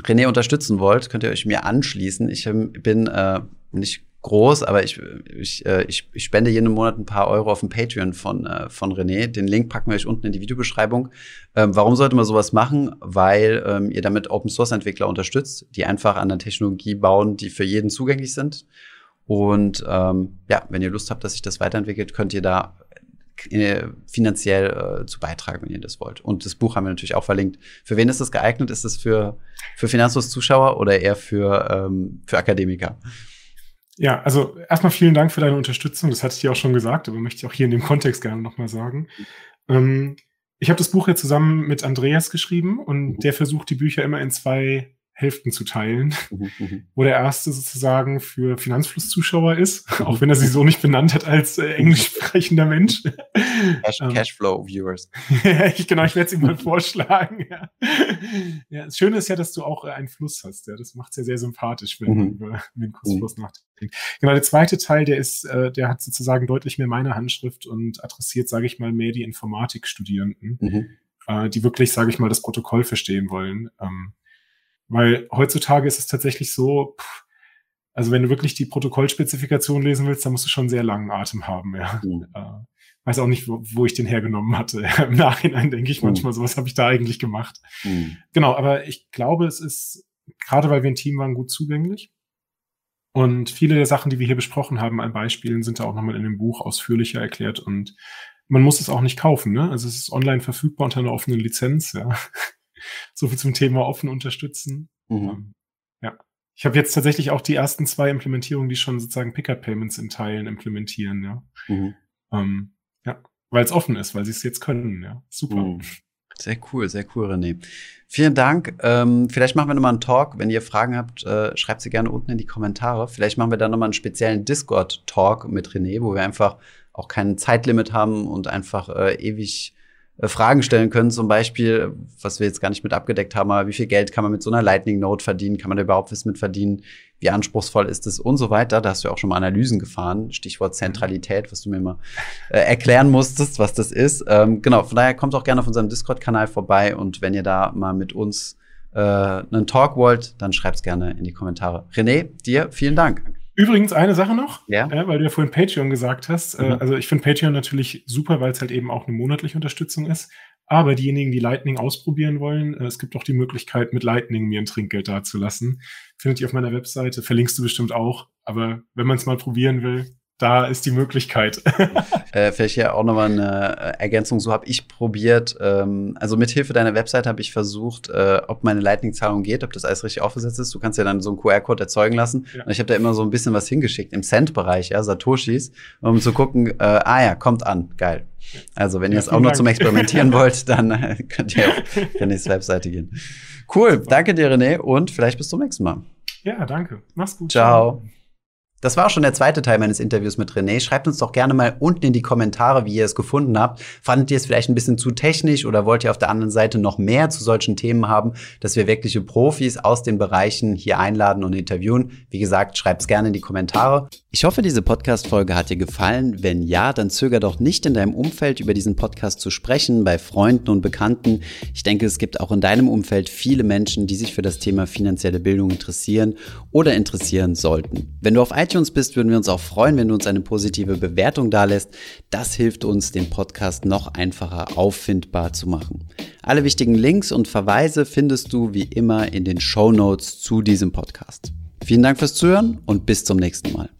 Speaker 1: René unterstützen wollt, könnt ihr euch mir anschließen. Ich ähm, bin äh, nicht groß, aber ich, ich, äh, ich, ich spende jeden Monat ein paar Euro auf dem Patreon von, äh, von René. Den Link packen wir euch unten in die Videobeschreibung. Ähm, warum sollte man sowas machen? Weil ähm, ihr damit Open Source Entwickler unterstützt, die einfach an der Technologie bauen, die für jeden zugänglich sind. Und ähm, ja, wenn ihr Lust habt, dass sich das weiterentwickelt, könnt ihr da äh, finanziell äh, zu beitragen, wenn ihr das wollt. Und das Buch haben wir natürlich auch verlinkt. Für wen ist das geeignet? Ist das für, für Finanzlos-Zuschauer oder eher für, ähm, für Akademiker?
Speaker 2: Ja, also erstmal vielen Dank für deine Unterstützung. Das hatte ich dir auch schon gesagt, aber möchte ich auch hier in dem Kontext gerne nochmal sagen. Ähm, ich habe das Buch ja zusammen mit Andreas geschrieben und mhm. der versucht, die Bücher immer in zwei Hälften zu teilen, mhm, mhm. wo der erste sozusagen für Finanzflusszuschauer ist, mhm. auch wenn er sich so nicht benannt hat als äh, englisch sprechender Mensch.
Speaker 1: Cash, ähm, Cashflow-Viewers.
Speaker 2: ich, genau, ich werde es ihm mal vorschlagen. Ja. ja. das Schöne ist ja, dass du auch äh, einen Fluss hast. Ja. Das macht es ja sehr sympathisch, wenn man über den Kursfluss mhm. nachdenkt. Genau, der zweite Teil, der ist, äh, der hat sozusagen deutlich mehr meine Handschrift und adressiert, sage ich mal, mehr die Informatikstudierenden, mhm. äh, die wirklich, sage ich mal, das Protokoll verstehen wollen. Ähm, weil heutzutage ist es tatsächlich so, pff, also wenn du wirklich die Protokollspezifikation lesen willst, dann musst du schon sehr langen Atem haben, ja. Mhm. Äh, weiß auch nicht, wo, wo, ich den hergenommen hatte. Im Nachhinein denke ich mhm. manchmal, so was habe ich da eigentlich gemacht. Mhm. Genau, aber ich glaube, es ist, gerade weil wir ein Team waren, gut zugänglich. Und viele der Sachen, die wir hier besprochen haben an Beispielen, sind da auch nochmal in dem Buch ausführlicher erklärt und man muss es auch nicht kaufen, ne? Also es ist online verfügbar unter einer offenen Lizenz, ja. So viel zum Thema offen unterstützen. Mhm. Ähm, ja. Ich habe jetzt tatsächlich auch die ersten zwei Implementierungen, die schon sozusagen Pickup-Payments in Teilen implementieren, ja. Mhm. Ähm, ja, weil es offen ist, weil sie es jetzt können, ja. Super. Mhm.
Speaker 1: Sehr cool, sehr cool, René. Vielen Dank. Ähm, vielleicht machen wir nochmal einen Talk. Wenn ihr Fragen habt, äh, schreibt sie gerne unten in die Kommentare. Vielleicht machen wir dann nochmal einen speziellen Discord-Talk mit René, wo wir einfach auch kein Zeitlimit haben und einfach äh, ewig Fragen stellen können, zum Beispiel, was wir jetzt gar nicht mit abgedeckt haben, aber wie viel Geld kann man mit so einer Lightning Note verdienen? Kann man da überhaupt was mit verdienen? Wie anspruchsvoll ist es und so weiter? Da hast du ja auch schon mal Analysen gefahren. Stichwort Zentralität, was du mir mal äh, erklären musstest, was das ist. Ähm, genau, von daher kommt auch gerne auf unserem Discord-Kanal vorbei und wenn ihr da mal mit uns äh, einen Talk wollt, dann schreibt's gerne in die Kommentare. René, dir vielen Dank.
Speaker 2: Übrigens eine Sache noch, ja. äh, weil du ja vorhin Patreon gesagt hast. Äh, mhm. Äh, also ich finde Patreon natürlich super, weil es halt eben auch eine monatliche Unterstützung ist. Aber diejenigen, die Lightning ausprobieren wollen, äh, es gibt auch die Möglichkeit, mit Lightning mir ein Trinkgeld dazulassen. Findet ihr auf meiner Webseite, verlinkst du bestimmt auch. Aber wenn man es mal probieren will, da ist die Möglichkeit.
Speaker 1: äh, vielleicht ja auch nochmal eine Ergänzung. So habe ich probiert, ähm, also mit Hilfe deiner Website habe ich versucht, äh, ob meine Lightning-Zahlung geht, ob das alles richtig aufgesetzt ist. Du kannst ja dann so einen QR-Code erzeugen lassen. Ja. Und ich habe da immer so ein bisschen was hingeschickt im Cent-Bereich, ja, Satoshis, um zu gucken, äh, ah ja, kommt an, geil. Also wenn ja, ihr es auch nur zum Experimentieren wollt, dann äh, könnt ihr auf Renés Webseite gehen. Cool, danke dir René und vielleicht bis zum nächsten Mal.
Speaker 2: Ja, danke. Mach's gut.
Speaker 1: Ciao. Das war auch schon der zweite Teil meines Interviews mit René. Schreibt uns doch gerne mal unten in die Kommentare, wie ihr es gefunden habt. Fandet ihr es vielleicht ein bisschen zu technisch oder wollt ihr auf der anderen Seite noch mehr zu solchen Themen haben, dass wir wirkliche Profis aus den Bereichen hier einladen und interviewen? Wie gesagt, schreibt es gerne in die Kommentare. Ich hoffe, diese Podcast-Folge hat dir gefallen. Wenn ja, dann zöger doch nicht in deinem Umfeld über diesen Podcast zu sprechen, bei Freunden und Bekannten. Ich denke, es gibt auch in deinem Umfeld viele Menschen, die sich für das Thema finanzielle Bildung interessieren oder interessieren sollten. Wenn du auf iTunes iTunes bist, würden wir uns auch freuen, wenn du uns eine positive Bewertung dalässt. Das hilft uns, den Podcast noch einfacher auffindbar zu machen. Alle wichtigen Links und Verweise findest du wie immer in den Show Notes zu diesem Podcast. Vielen Dank fürs Zuhören und bis zum nächsten Mal.